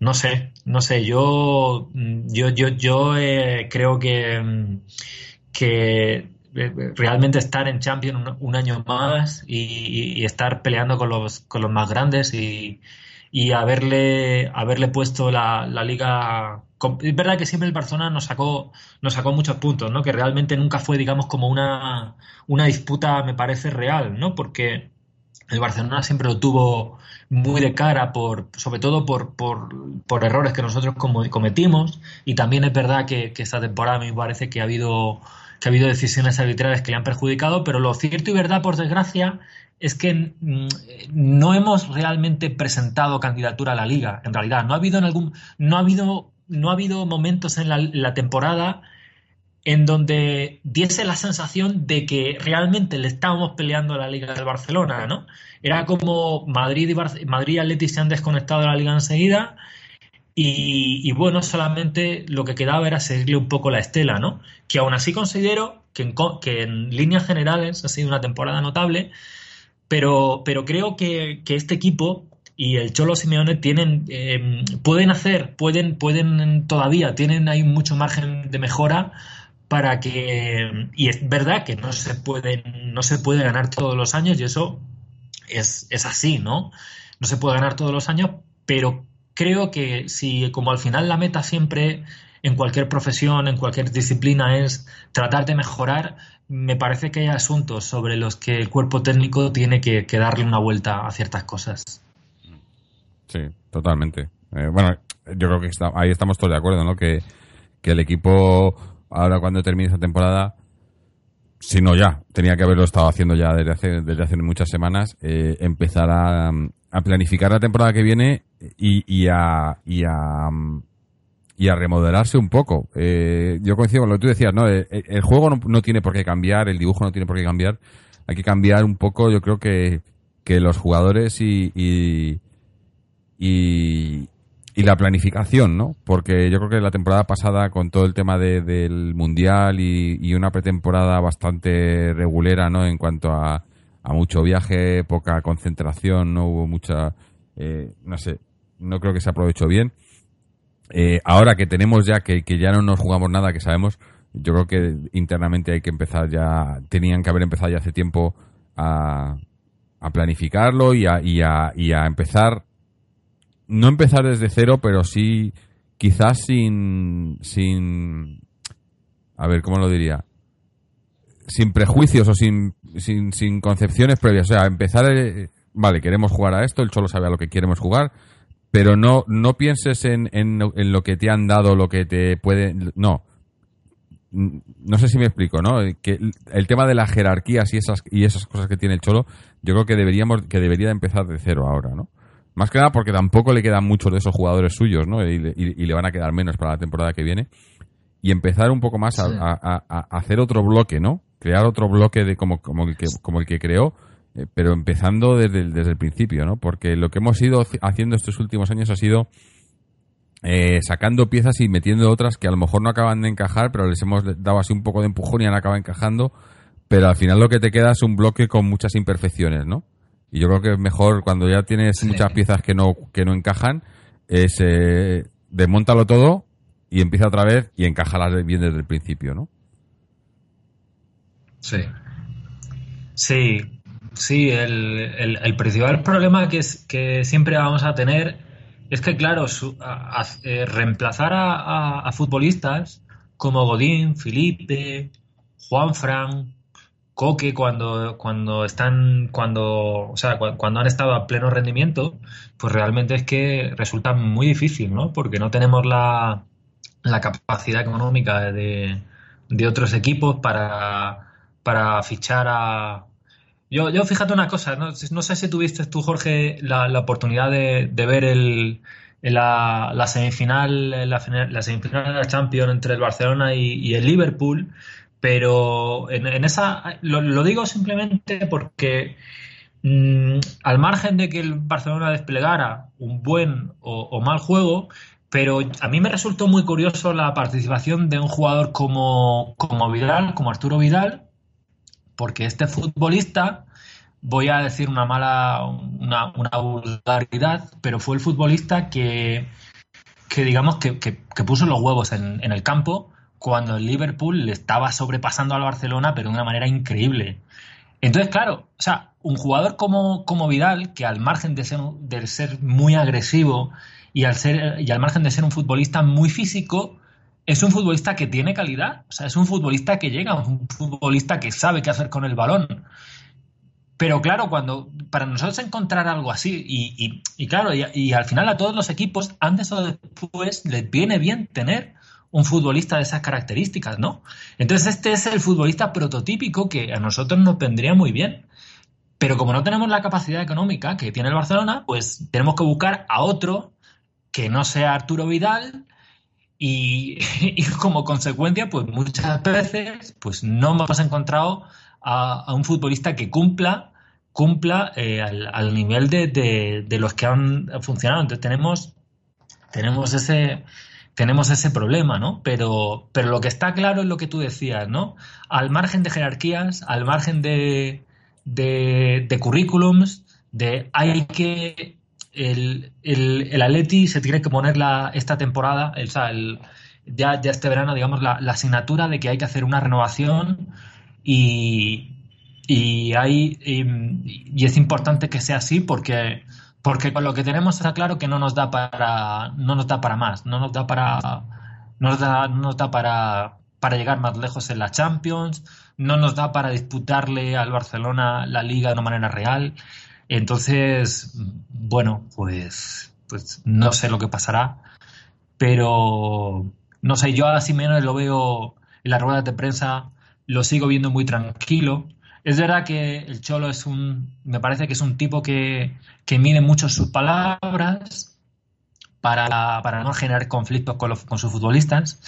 no sé, no sé, yo, yo, yo, yo eh, creo que, que realmente estar en Champions un, año más y, estar peleando con los, con los más grandes y, y haberle, haberle puesto la, la liga. Es verdad que siempre el Barcelona nos sacó, nos sacó muchos puntos, ¿no? Que realmente nunca fue, digamos, como una, una disputa, me parece, real, ¿no? Porque el Barcelona siempre lo tuvo muy de cara, por, sobre todo por, por, errores que nosotros cometimos. Y también es verdad que, esta temporada me parece que ha habido que ha habido decisiones arbitrarias que le han perjudicado, pero lo cierto y verdad, por desgracia, es que mm, no hemos realmente presentado candidatura a la liga. En realidad, no ha habido en algún, no ha habido, no ha habido momentos en la temporada en donde diese la sensación de que realmente le estábamos peleando a la Liga del Barcelona, ¿no? Era como Madrid y, Madrid y Atleti se han desconectado de la Liga enseguida y, bueno, solamente lo que quedaba era seguirle un poco la estela, ¿no? Que aún así considero que en, que en líneas generales ha sido una temporada notable, pero, pero creo que, este equipo y el Cholo Simeone tienen, eh, pueden hacer, pueden, pueden todavía, tienen ahí mucho margen de mejora para que y es verdad que no se puede no se puede ganar todos los años y eso es, es así no no se puede ganar todos los años pero creo que si como al final la meta siempre en cualquier profesión en cualquier disciplina es tratar de mejorar me parece que hay asuntos sobre los que el cuerpo técnico tiene que, darle una vuelta a ciertas cosas. Sí totalmente. Eh, bueno yo creo que ahí estamos todos de acuerdo no que que el equipo ahora cuando termine esta temporada, si no ya, tenía que haberlo estado haciendo ya desde hace, desde hace muchas semanas, eh, empezar a, planificar la temporada que viene y, y, a, y, a, y a remodelarse un poco. Eh, yo coincido con lo que tú decías, ¿no? Eh, el, juego no, tiene por qué cambiar, el dibujo no tiene por qué cambiar. Hay que cambiar un poco, yo creo que, que los jugadores y, y, y la planificación, ¿no? Porque yo creo que la temporada pasada, con todo el tema del Mundial y, una pretemporada bastante regulera, ¿no? En cuanto a, mucho viaje, poca concentración, no hubo mucha, eh, no sé, no creo que se aprovechó bien. Eh, ahora que tenemos ya, que, ya no nos jugamos nada, que sabemos, yo creo que internamente hay que empezar ya, tenían que haber empezado ya hace tiempo a, planificarlo y a, y a, y a empezar no empezar desde cero, pero sí quizás sin, sin, a ver, ¿cómo lo diría? Sin prejuicios o sin, sin, sin concepciones previas. O sea, empezar, eh, vale, queremos jugar a esto, el Cholo sabe a lo que queremos jugar, pero no, no pienses en, en, en lo que te han dado, lo que te puede, no. No sé si me explico, ¿no? Que el tema de las jerarquías y esas, y esas cosas que tiene el Cholo, yo creo que deberíamos, que debería empezar de cero ahora, ¿no? Más que nada porque tampoco le quedan muchos de esos jugadores suyos, ¿no? Y, le van a quedar menos para la temporada que viene. Y empezar un poco más a, hacer otro bloque, ¿no? Crear otro bloque de como, como, el, que, como el que creó, eh, pero empezando desde el, desde el principio, ¿no? Porque lo que hemos ido haciendo estos últimos años ha sido eh, sacando piezas y metiendo otras que a lo mejor no acaban de encajar, pero les hemos dado así un poco de empujón y han acabado encajando. Pero al final lo que te queda es un bloque con muchas imperfecciones, ¿no? Y yo creo que es mejor cuando ya tienes muchas piezas que no, que no encajan, es eh, desmontalo todo y empieza otra vez y encájalas bien desde el principio, ¿no? Sí. Sí, sí, el, principal problema que, es, que siempre vamos a tener es que, claro, eh, reemplazar a, a, futbolistas como Godín, Felipe, Juan Fran, Coque cuando, cuando están, cuando, o sea, cuando han estado a pleno rendimiento, pues realmente es que resulta muy difícil, ¿no? Porque no tenemos la, la capacidad económica de, de otros equipos para, para fichar a, yo, yo fíjate una cosa, no, no sé si tuviste tú, Jorge, la, la oportunidad de, de ver el, la, la, semifinal, la, la, semifinal de la Champions entre el Barcelona y, y, el Liverpool, pero en, esa lo, digo simplemente porque mm, al margen de que el Barcelona desplegara un buen o, mal juego, pero a mí me resultó muy curioso la participación de un jugador como, como Vidal, como Arturo Vidal, porque este futbolista, voy a decir una mala, una, vulgaridad, pero fue el futbolista que, que digamos, que, puso los huevos en, en el campo cuando el Liverpool le estaba sobrepasando al Barcelona, pero de una manera increíble. Entonces, claro, o sea, un jugador como, como Vidal, que al margen de ser, de ser muy agresivo y al, ser, y al margen de ser un futbolista muy físico, es un futbolista que tiene calidad. O sea, es un futbolista que llega, un futbolista que sabe qué hacer con el balón. Pero claro, cuando para nosotros encontrar algo así, y, y, claro, y, y, al final a todos los equipos, antes o después, les viene bien tener un futbolista de esas características, ¿no? Entonces este es el futbolista prototípico que a nosotros nos vendría muy bien. Pero como no tenemos la capacidad económica que tiene el Barcelona, pues tenemos que buscar a otro que no sea Arturo Vidal [laughs] y, como consecuencia, pues muchas veces pues no hemos encontrado a, un futbolista que cumpla cumpla eh, al, nivel de, de, los que han funcionado. Entonces tenemos, tenemos ese, tenemos ese problema, ¿no? Pero, pero lo que está claro es lo que tú decías, ¿no? Al margen de jerarquías, al margen de, de, currículums, de hay que el, el, Atleti se tiene que poner la, esta temporada, el, ya, ya este verano, digamos, la, asignatura de que hay que hacer una renovación y, y, hay, y, es importante que sea así porque porque con lo que tenemos está claro que no nos da para no nos da para más, no nos da para no nos da, no nos da para para llegar más lejos en la Champions, no nos da para disputarle al Barcelona la liga de una manera real. Entonces, bueno, pues pues no sé lo que pasará, pero no sé, yo a Simeone lo veo en las ruedas de prensa, lo sigo viendo muy tranquilo, es verdad que el Cholo es un, me parece que es un tipo que, que mide mucho sus palabras para, para no generar conflictos con, los, con sus futbolistas.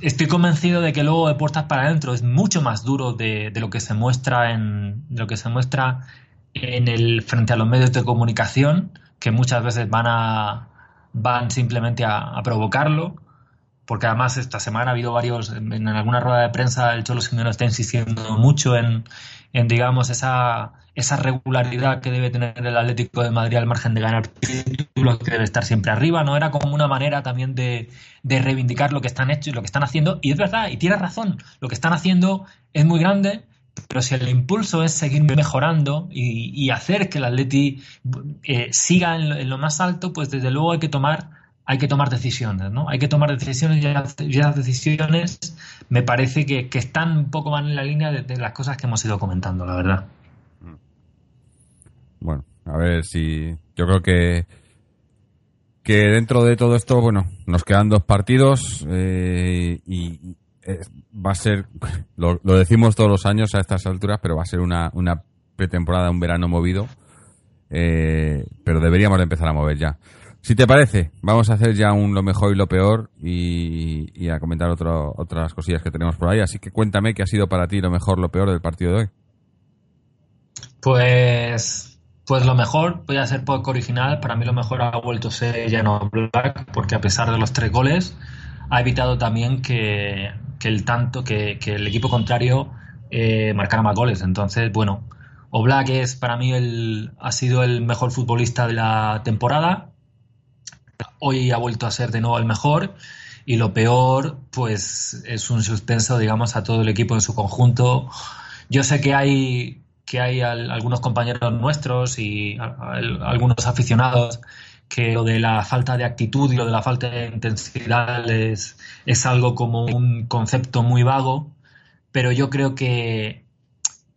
Estoy convencido de que luego de puertas para adentro es mucho más duro de, de, lo que se muestra en de lo que se muestra en el frente a los medios de comunicación que muchas veces van a van simplemente a, provocarlo, porque además esta semana ha habido varios, en, alguna rueda de prensa el Cholo Simeone está insistiendo mucho en, en digamos, esa, esa regularidad que debe tener el Atlético de Madrid al margen de ganar títulos, que debe estar siempre arriba, ¿no? Era como una manera también de, de reivindicar lo que están hecho y lo que están haciendo, y es verdad, y tiene razón, lo que están haciendo es muy grande, pero si el impulso es seguir mejorando y, hacer que el Atleti eh, siga en lo, más alto, pues desde luego hay que tomar hay que tomar decisiones, ¿no? Hay que tomar decisiones y esas decisiones me parece que, están un poco más en la línea de, las cosas que hemos ido comentando, la verdad. Mm. Bueno, a ver si yo creo que que dentro de todo esto, bueno, nos quedan dos partidos eh, y, va a ser, [laughs] lo, decimos todos los años a estas alturas, pero va a ser una, una pretemporada, un verano movido, eh, pero deberíamos empezar a mover ya. Si te parece, vamos a hacer ya un lo mejor y lo peor y, a comentar otras cosillas que tenemos por ahí. Así que cuéntame qué ha sido para ti lo mejor, lo peor del partido de hoy. Pues, pues lo mejor, voy a ser poco original. Para mí lo mejor ha vuelto a ser Llano Black, porque a pesar de los tres goles, ha evitado también que, el tanto, que, el equipo contrario eh, marcara más goles. Entonces, bueno, Oblak es para mí el, ha sido el mejor futbolista de la temporada. Hoy ha vuelto a ser de nuevo el mejor. Y lo peor, pues es un suspenso, digamos, a todo el equipo en su conjunto. Yo sé que hay, que hay algunos compañeros nuestros y algunos aficionados que lo de la falta de actitud y lo de la falta de intensidad es, es algo como un concepto muy vago, pero yo creo que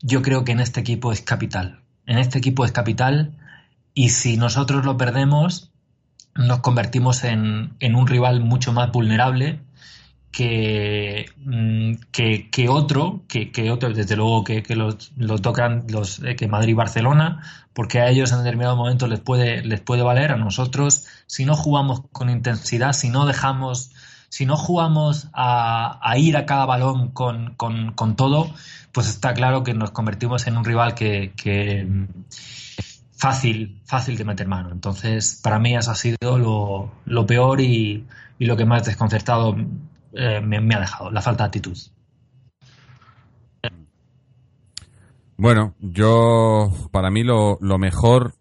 yo creo que en este equipo es capital. En este equipo es capital y si nosotros lo perdemos, nos convertimos en, en un rival mucho más vulnerable Mm, que, que, otro, que, que, otro, desde luego que, que lo, tocan los eh, que Madrid y Barcelona, porque a ellos en determinado momento les puede, les puede valer, a nosotros, si no jugamos con intensidad, si no dejamos, si no jugamos a, a ir a cada balón con, con, con, todo, pues está claro que nos convertimos en un rival que, que fácil, fácil de meter mano. Entonces, para mí eso ha sido lo, lo peor y, y lo que más desconcertado eh, me, ha dejado, la falta de actitud. Bueno, yo, para mí lo, mejor,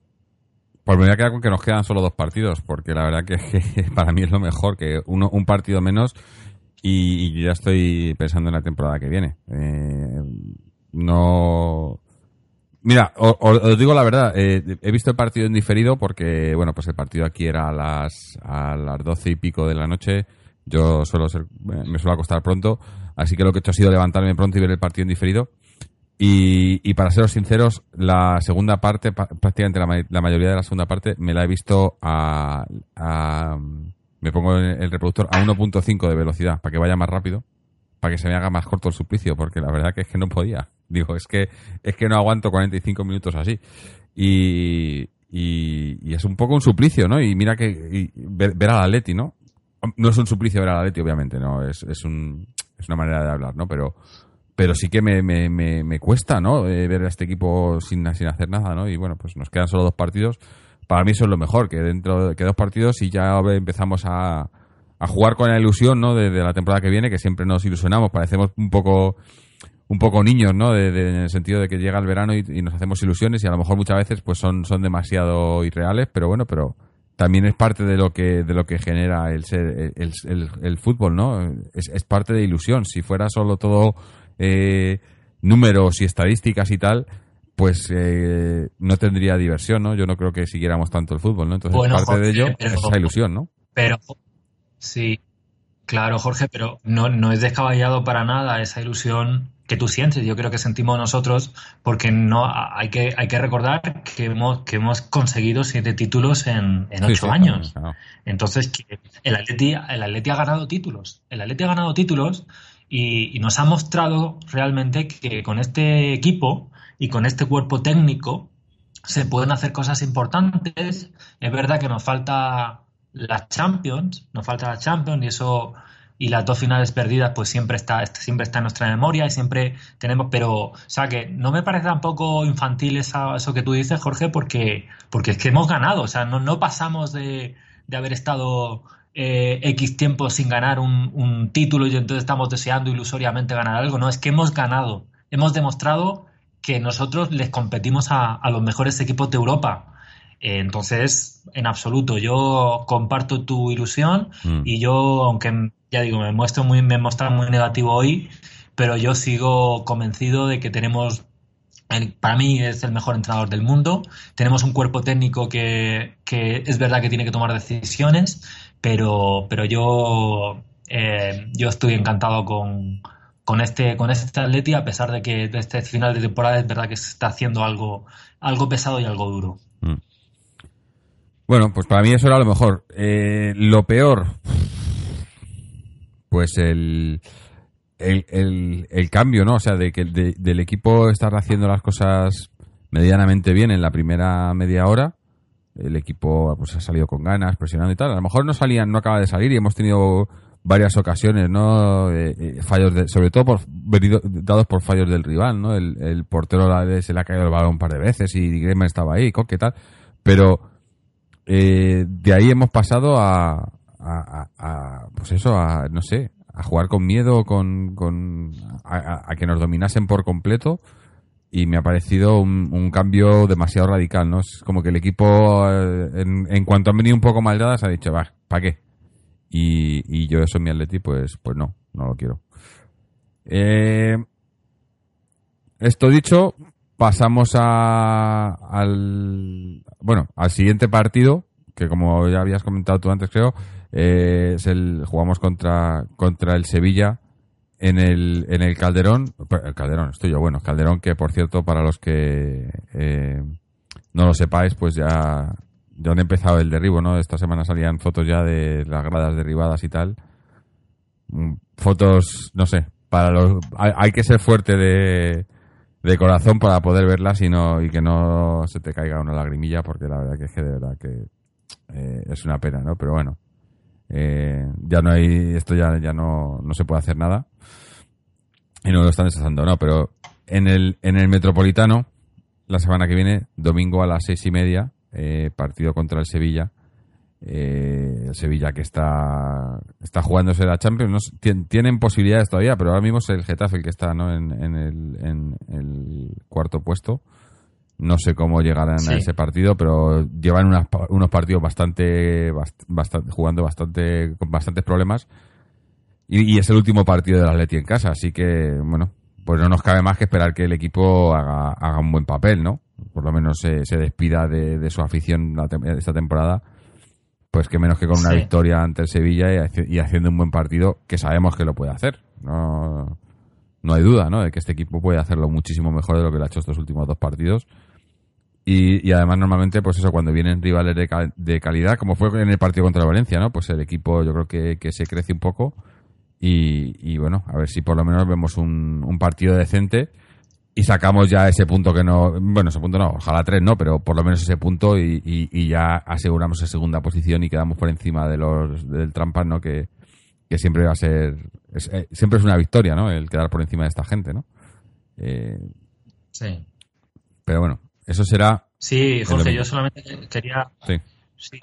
pues me voy a quedar con que nos quedan solo dos partidos, porque la verdad que, [laughs] para mí es lo mejor, que uno, un partido menos y, ya estoy pensando en la temporada que viene. Eh, no... Mira, os, digo la verdad, eh, he visto el partido en diferido porque, bueno, pues el partido aquí era a las, a las doce y pico de la noche yo suelo ser, me suelo acostar pronto, así que lo que he hecho ha sido levantarme pronto y ver el partido en diferido. Y, y para seros sinceros, la segunda parte, prácticamente la, mayoría de la segunda parte, me la he visto a, a me pongo el reproductor a 1.5 de velocidad para que vaya más rápido, para que se me haga más corto el suplicio, porque la verdad que es que no podía. [laughs] Digo, es que es que no aguanto 45 minutos así. Y, y, es un poco un suplicio, ¿no? Y mira que ver, ver al Atleti, ¿no? No es un suplicio ver a Leti, obviamente, no, es, es, un, es una manera de hablar, ¿no? Pero, pero sí que me, me, me, cuesta, ¿no? Eh, ver a este equipo sin, sin hacer nada, ¿no? Y bueno, pues nos quedan solo dos partidos. Para mí eso es lo mejor, que dentro que dos partidos y ya empezamos a, a jugar con la ilusión, ¿no? De, la temporada que viene, que siempre nos ilusionamos, parecemos un poco un poco niños, ¿no? De, en el sentido de que llega el verano y, y, nos hacemos ilusiones y a lo mejor muchas veces pues son, son demasiado irreales, pero bueno, pero también es parte de lo que de lo que genera el ser el, el, fútbol no es, es, parte de ilusión. Si fuera solo todo eh, números y estadísticas y tal pues eh, no tendría diversión no yo no creo que siguiéramos tanto el fútbol no entonces parte de ello es esa ilusión no pero sí claro Jorge pero no no es descabellado para nada esa ilusión que tú sientes, yo creo que sentimos nosotros, porque no hay que, hay que recordar que hemos, que hemos conseguido siete títulos en, en ocho años. Entonces, el Atleti, el Atleti ha ganado títulos. El Atleti ha ganado títulos y, nos ha mostrado realmente que con este equipo y con este cuerpo técnico se pueden hacer cosas importantes. Es verdad que nos falta las Champions, nos falta la Champions y eso y las dos finales perdidas pues siempre está siempre está en nuestra memoria y siempre tenemos pero o sea que no me parece tampoco infantil eso que tú dices Jorge porque porque es que hemos ganado o sea no, no pasamos de, de haber estado eh, X tiempo sin ganar un, título y entonces estamos deseando ilusoriamente ganar algo. No, es que hemos ganado. Hemos demostrado que nosotros les competimos a, los mejores equipos de Europa. Eh, entonces, en absoluto, yo comparto tu ilusión mm. y yo, aunque ya digo, me muestro muy, me muestra muy negativo hoy, pero yo sigo convencido de que tenemos para mí es el mejor entrenador del mundo. Tenemos un cuerpo técnico que, es verdad que tiene que tomar decisiones, pero, pero yo, eh, yo estoy encantado con, con, este, con este Atleti, a pesar de que este final de temporada es verdad que se está haciendo algo, algo pesado y algo duro. Mm. Bueno, pues para mí eso era lo mejor. Eh, lo peor, pues el el, el, cambio, ¿no? O sea, de que del equipo estar haciendo las cosas medianamente bien en la primera media hora, el equipo pues ha salido con ganas, presionando y tal. A lo mejor no salían, no acaba de salir y hemos tenido varias ocasiones, ¿no? Eh, eh, fallos, de, sobre todo por dados por fallos del rival, ¿no? El, portero se le ha caído el balón un par de veces y Grema estaba ahí, ¿qué tal? Pero eh, de ahí hemos pasado a, pues eso, a, no sé, a jugar con miedo, con, a, que nos dominasen por completo y me ha parecido un, cambio demasiado radical, ¿no? Es como que el equipo, eh, en, cuanto han venido un poco mal dadas, ha dicho, va, ¿para qué? Y, yo eso mi Atleti, pues, pues no, no lo quiero. Eh, esto dicho, pasamos a, al, bueno, al siguiente partido, que como ya habías comentado tú antes, creo, eh, es el, jugamos contra, contra el Sevilla en el, en el Calderón. El Calderón, estoy yo, bueno, Calderón que por cierto, para los que eh, no lo sepáis, pues ya, ya han empezado el derribo, ¿no? Esta semana salían fotos ya de las gradas derribadas y tal. Mm, fotos, no sé, para los, hay, que ser fuerte de, de corazón para poder verlas y y que no se te caiga una lagrimilla porque la verdad que es que de verdad que eh, es una pena, ¿no? Pero bueno, eh, ya no hay, esto ya, ya no, no se puede hacer nada. Y no lo están deshaciendo, no, pero en el, en el Metropolitano, la semana que viene, domingo a las seis y media, eh, partido contra el Sevilla. Eh, el Sevilla que está, está jugándose la Champions. tienen posibilidades todavía, pero ahora mismo es el Getafe el que está ¿no? en, en, el, en el cuarto puesto. No sé cómo llegarán a ese partido, pero llevan unos partidos bastante, bastante, jugando bastante, con bastantes problemas. Y, es el último partido del Atleti en casa, así que, bueno, pues no nos cabe más que esperar que el equipo haga, haga un buen papel, ¿no? Por lo menos se, se despida de, su afición esta temporada. Pues que menos que con una victoria ante el Sevilla y, haciendo un buen partido, que sabemos que lo puede hacer. No, no hay duda, ¿no? De que este equipo puede hacerlo muchísimo mejor de lo que lo ha hecho estos últimos dos partidos. Y, además normalmente, pues eso, cuando vienen rivales de, calidad, como fue en el partido contra Valencia, ¿no? Pues el equipo yo creo que, se crece un poco y, bueno, a ver si por lo menos vemos un, partido decente y sacamos ya ese punto que no, bueno, ese punto no, ojalá tres, ¿no? Pero por lo menos ese punto y, ya aseguramos esa segunda posición y quedamos por encima de los del trampas, ¿no? Que, siempre va a ser, eh, siempre es una victoria, ¿no? El quedar por encima de esta gente, ¿no? Eh, sí. Pero bueno, eso será. Sí, Jorge, yo solamente quería. Sí. Sí,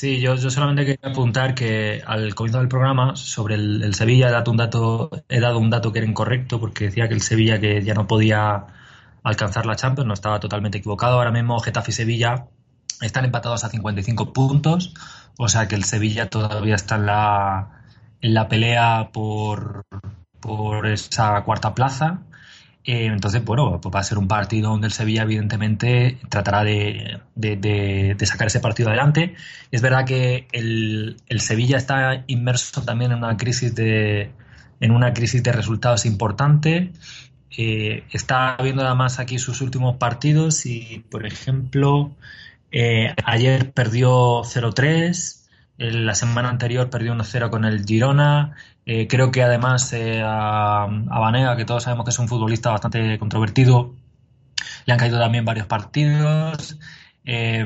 yo, yo, solamente quería apuntar que al comienzo del programa sobre el, Sevilla he dado un dato, he dado un dato que era incorrecto porque decía que el Sevilla que ya no podía alcanzar la Champions, no estaba totalmente equivocado. Ahora mismo Getafe y Sevilla están empatados a 55 puntos, o sea que el Sevilla todavía está en la, en la pelea por, por esa cuarta plaza eh, entonces, bueno, pues va a ser un partido donde el Sevilla, evidentemente, tratará de, sacar ese partido adelante. Es verdad que el, Sevilla está inmerso también en una crisis de, en una crisis de resultados importante. Eh, está viendo además aquí sus últimos partidos y, por ejemplo, eh, ayer perdió 0-3, la semana anterior perdió 1-0 con el Girona, eh, creo que además eh, a, a Vanega, que todos sabemos que es un futbolista bastante controvertido, le han caído también varios partidos. Eh,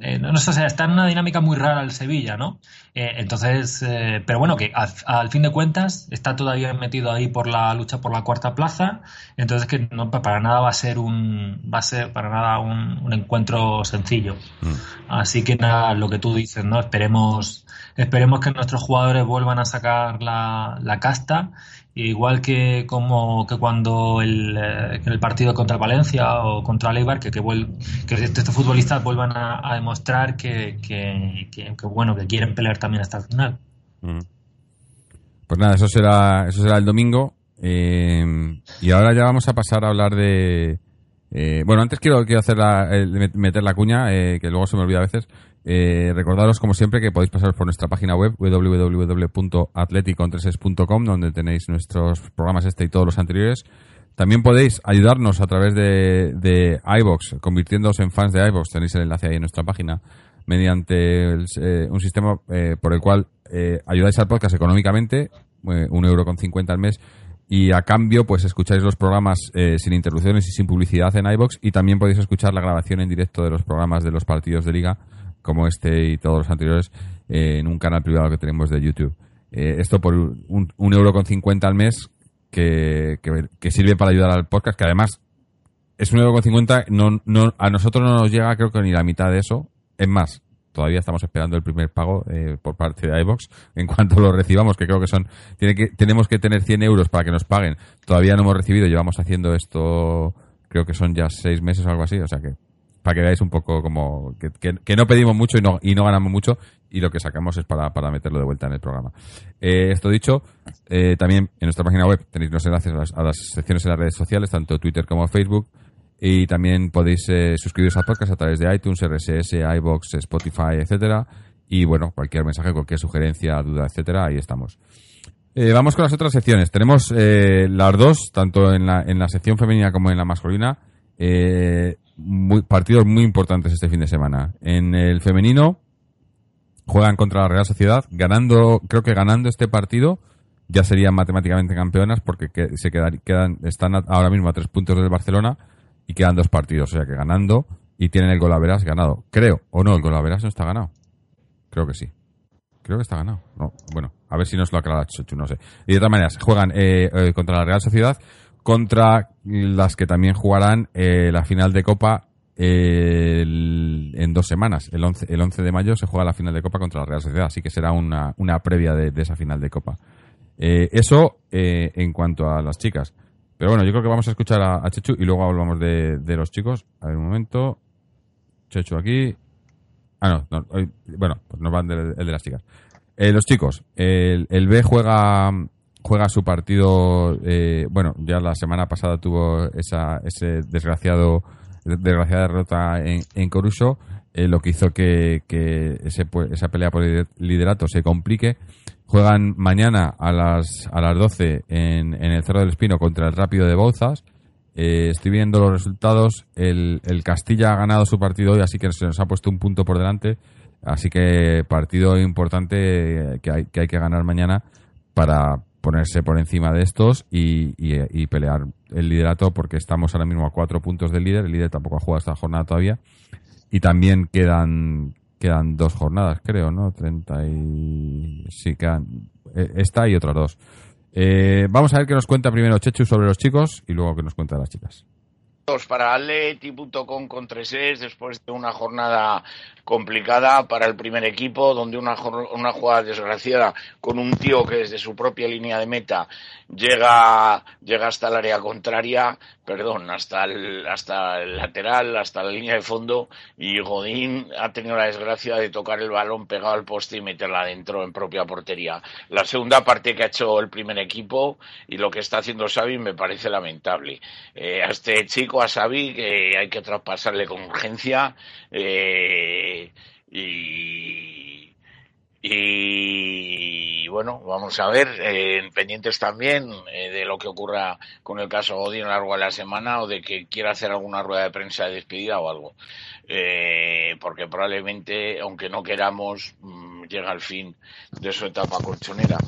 eh, no, sé, está en una dinámica muy rara el Sevilla, ¿no? Eh, entonces, pero bueno, que al, fin de cuentas está todavía metido ahí por la lucha por la cuarta plaza, entonces que no para nada va a ser un va a ser para nada un, encuentro sencillo. Mm. Así que nada, lo que tú dices, ¿no? Esperemos esperemos que nuestros jugadores vuelvan a sacar la, la casta igual que como que cuando el, eh, el partido contra Valencia o contra Leibar que, que, que estos futbolistas vuelvan a, demostrar que, que, bueno que quieren pelear también hasta el final. Pues nada eso será eso será el domingo. Eh, y ahora ya vamos a pasar a hablar de eh, bueno antes quiero quiero hacer la, meter la cuña que luego se me olvida a veces eh, recordaros, como siempre, que podéis pasar por nuestra página web www.atleticontreses.com, donde tenéis nuestros programas este y todos los anteriores. También podéis ayudarnos a través de, de iBox, convirtiéndoos en fans de iBox. Tenéis el enlace ahí en nuestra página, mediante eh, un sistema eh, por el cual ayudáis al podcast económicamente, un euro con cincuenta al mes, y a cambio pues escucháis los programas sin interrupciones y sin publicidad en iBox y también podéis escuchar la grabación en directo de los programas de los partidos de liga como este y todos los anteriores eh, en un canal privado que tenemos de YouTube. Eh, esto por un, euro con cincuenta al mes que, que, sirve para ayudar al podcast, que además es un euro con cincuenta, no, no, a nosotros no nos llega creo que ni la mitad de eso. Es más, todavía estamos esperando el primer pago eh, por parte de iBox. En cuanto lo recibamos, que creo que son, tiene que, tenemos que tener 100 euros para que nos paguen. Todavía no hemos recibido, llevamos haciendo esto, creo que son ya seis meses o algo así, o sea que para que veáis un poco como que, no pedimos mucho y no, y no ganamos mucho y lo que sacamos es para, meterlo de vuelta en el programa. Eh, esto dicho, eh, también en nuestra página web tenéis los enlaces a las, secciones en las redes sociales, tanto Twitter como Facebook. Y también podéis eh, suscribiros al podcast a través de iTunes, RSS, iBox, Spotify, etcétera. Y bueno, cualquier mensaje, cualquier sugerencia, duda, etcétera, ahí estamos. vamos con las otras secciones. Tenemos las dos, tanto en la, en la sección femenina como en la masculina. Partidos muy importantes este fin de semana. En el femenino juegan contra la Real Sociedad, ganando, creo que ganando este partido ya serían matemáticamente campeonas porque se quedan, quedan, están ahora mismo a tres puntos del Barcelona y quedan dos partidos, o sea que ganando y tienen el golaveras ganado. Creo, o no, el golaveras no está ganado. Creo que sí. Creo que está ganado. No, bueno, a ver si nos lo aclara Chuchu, no sé. Y de todas maneras, juegan eh, eh, contra la Real Sociedad contra las que también jugarán eh, la final de Copa en dos semanas. El 11, el 11 de mayo se juega la final de Copa contra la Real Sociedad, así que será una, una previa de, esa final de Copa. Eh, eso eh, en cuanto a las chicas. Pero bueno, yo creo que vamos a escuchar a, Chechu y luego hablamos de, los chicos. A ver un momento. Chechu aquí. Ah, no, bueno, pues nos van el de las chicas. los chicos, el, el B juega juega su partido, eh, bueno, ya la semana pasada tuvo esa, ese desgraciado, desgraciada derrota en, en Coruso, eh, lo que hizo que, que ese, pues, esa pelea por liderato se complique. Juegan mañana a las, a las 12 en, en el Cerro del Espino contra el Rápido de Bouzas. Eh, estoy viendo los resultados. El, el Castilla ha ganado su partido hoy, así que se nos ha puesto un punto por delante. Así que partido importante que hay que, hay que ganar mañana para, ponerse por encima de estos y, pelear el liderato porque estamos ahora mismo a cuatro puntos del líder. El líder tampoco ha jugado esta jornada todavía. Y también quedan quedan dos jornadas, creo, ¿no? 30 y... Sí, quedan eh, esta y otras dos. Eh, vamos a ver qué nos cuenta primero Chechu sobre los chicos y luego qué nos cuenta las chicas para atleti.com con 3 después de una jornada complicada para el primer equipo, donde una, una jugada desgraciada con un tío que desde su propia línea de meta llega, llega hasta el área contraria, perdón, hasta el, hasta el lateral, hasta la línea de fondo, y Godín ha tenido la desgracia de tocar el balón pegado al poste y meterla adentro en propia portería. La segunda parte que ha hecho el primer equipo y lo que está haciendo Xavi me parece lamentable. Eh, a este chico, a Xavi, que hay que traspasarle con urgencia, eh, y, y bueno, vamos a ver, eh, pendientes también eh, de lo que ocurra con el caso Odin a lo largo de la semana o de que quiera hacer alguna rueda de prensa de despedida o algo. Eh, porque probablemente, aunque no queramos, mm, llega al fin de su etapa colchonera.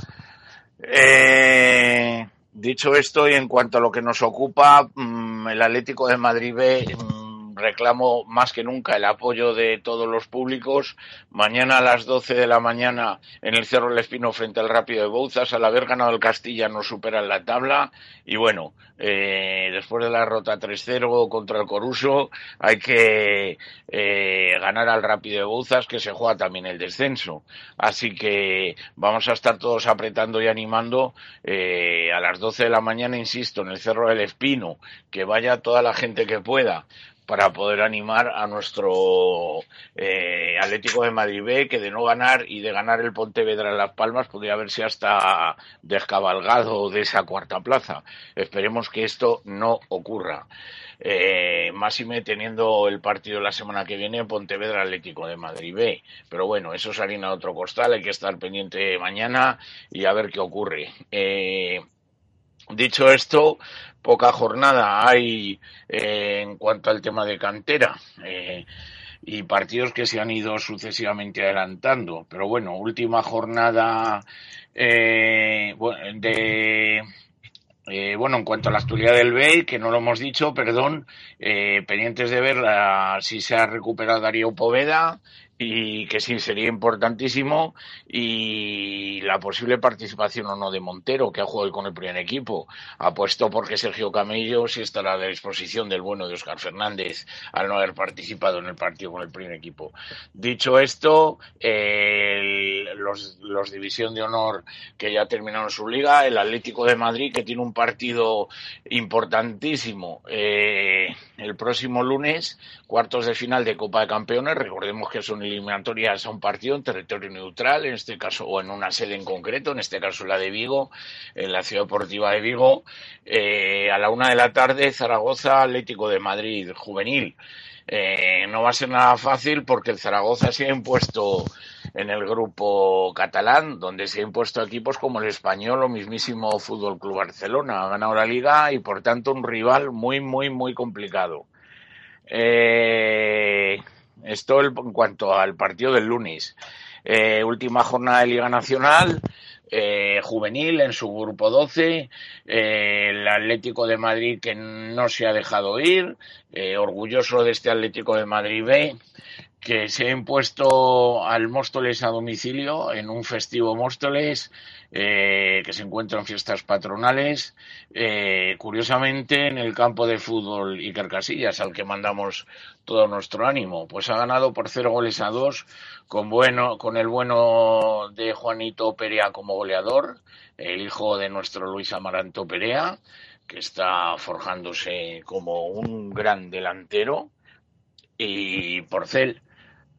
dicho esto, y en cuanto a lo que nos ocupa, mm, el Atlético de Madrid B mm, reclamo más que nunca el apoyo de todos los públicos. Mañana a las 12 de la mañana en el Cerro del Espino frente al Rápido de Bouzas, al haber ganado el Castilla nos superan la tabla y bueno, eh, después de la derrota 3-0 contra el Coruso hay que eh, ganar al Rápido de Bouzas que se juega también el descenso. Así que vamos a estar todos apretando y animando eh, a las 12 de la mañana, insisto, en el Cerro del Espino, que vaya toda la gente que pueda para poder animar a nuestro eh, Atlético de Madrid B, que de no ganar y de ganar el Pontevedra en Las Palmas podría haberse hasta descabalgado de esa cuarta plaza. Esperemos que esto no ocurra. Eh, máxime teniendo el partido la semana que viene Pontevedra Atlético de Madrid B. Pero bueno, eso es harina a otro costal, hay que estar pendiente mañana y a ver qué ocurre. Eh, Dicho esto, poca jornada hay eh, en cuanto al tema de cantera. Eh, y partidos que se han ido sucesivamente adelantando. Pero bueno, última jornada eh, de eh, bueno, en cuanto a la actualidad del BEI, que no lo hemos dicho, perdón, eh, pendientes de ver si se ha recuperado Darío Poveda, y que sí sería importantísimo y la posible participación o no de Montero que ha jugado con el primer equipo. Apuesto porque Sergio Camello sí estará a disposición del bueno de Oscar Fernández al no haber participado en el partido con el primer equipo. Dicho esto los, los división de honor que ya terminaron su liga el Atlético de Madrid que tiene un partido importantísimo eh, el próximo lunes cuartos de final de Copa de Campeones. Recordemos que son eliminatorias a un partido en territorio neutral, en este caso, o en una sede en concreto, en este caso la de Vigo, en la Ciudad Deportiva de Vigo, eh, a la una de la tarde, Zaragoza Atlético de Madrid, juvenil. Eh, no va a ser nada fácil porque el Zaragoza se ha impuesto en el grupo catalán, donde se ha impuesto equipos como el español o mismísimo Fútbol Club Barcelona. Ha ganado la liga y por tanto un rival muy, muy, muy complicado. Eh, esto en cuanto al partido del lunes. Eh, última jornada de Liga Nacional, eh, juvenil en su grupo 12, eh, el Atlético de Madrid que no se ha dejado ir, orgulloso de este Atlético de Madrid B, que se ha impuesto al Móstoles a domicilio en un festivo Móstoles eh, que se encuentra en fiestas patronales, eh, curiosamente en el campo de fútbol Iker Casillas, al que mandamos todo nuestro ánimo. Pues ha ganado por cero goles a dos, con, bueno, con el bueno de Juanito Perea como goleador, el hijo de nuestro Luis Amaranto Perea, que está forjándose como un gran delantero, y Porcel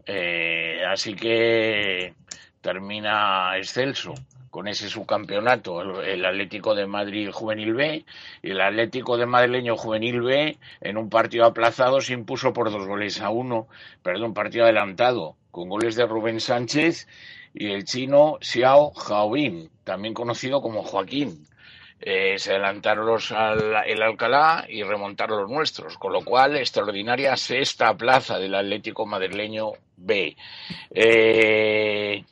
eh, así que termina excelso con ese subcampeonato el, Atlético de Madrid Juvenil B y el Atlético de Madrileño Juvenil B en un partido aplazado se impuso por dos goles a uno, perdón, partido adelantado, con goles de Rubén Sánchez y el chino Xiao Jaobin, también conocido como Joaquín. Eh, se adelantaron los al, el Alcalá y remontaron los nuestros, con lo cual extraordinaria sexta plaza del Atlético madrileño B. Eh,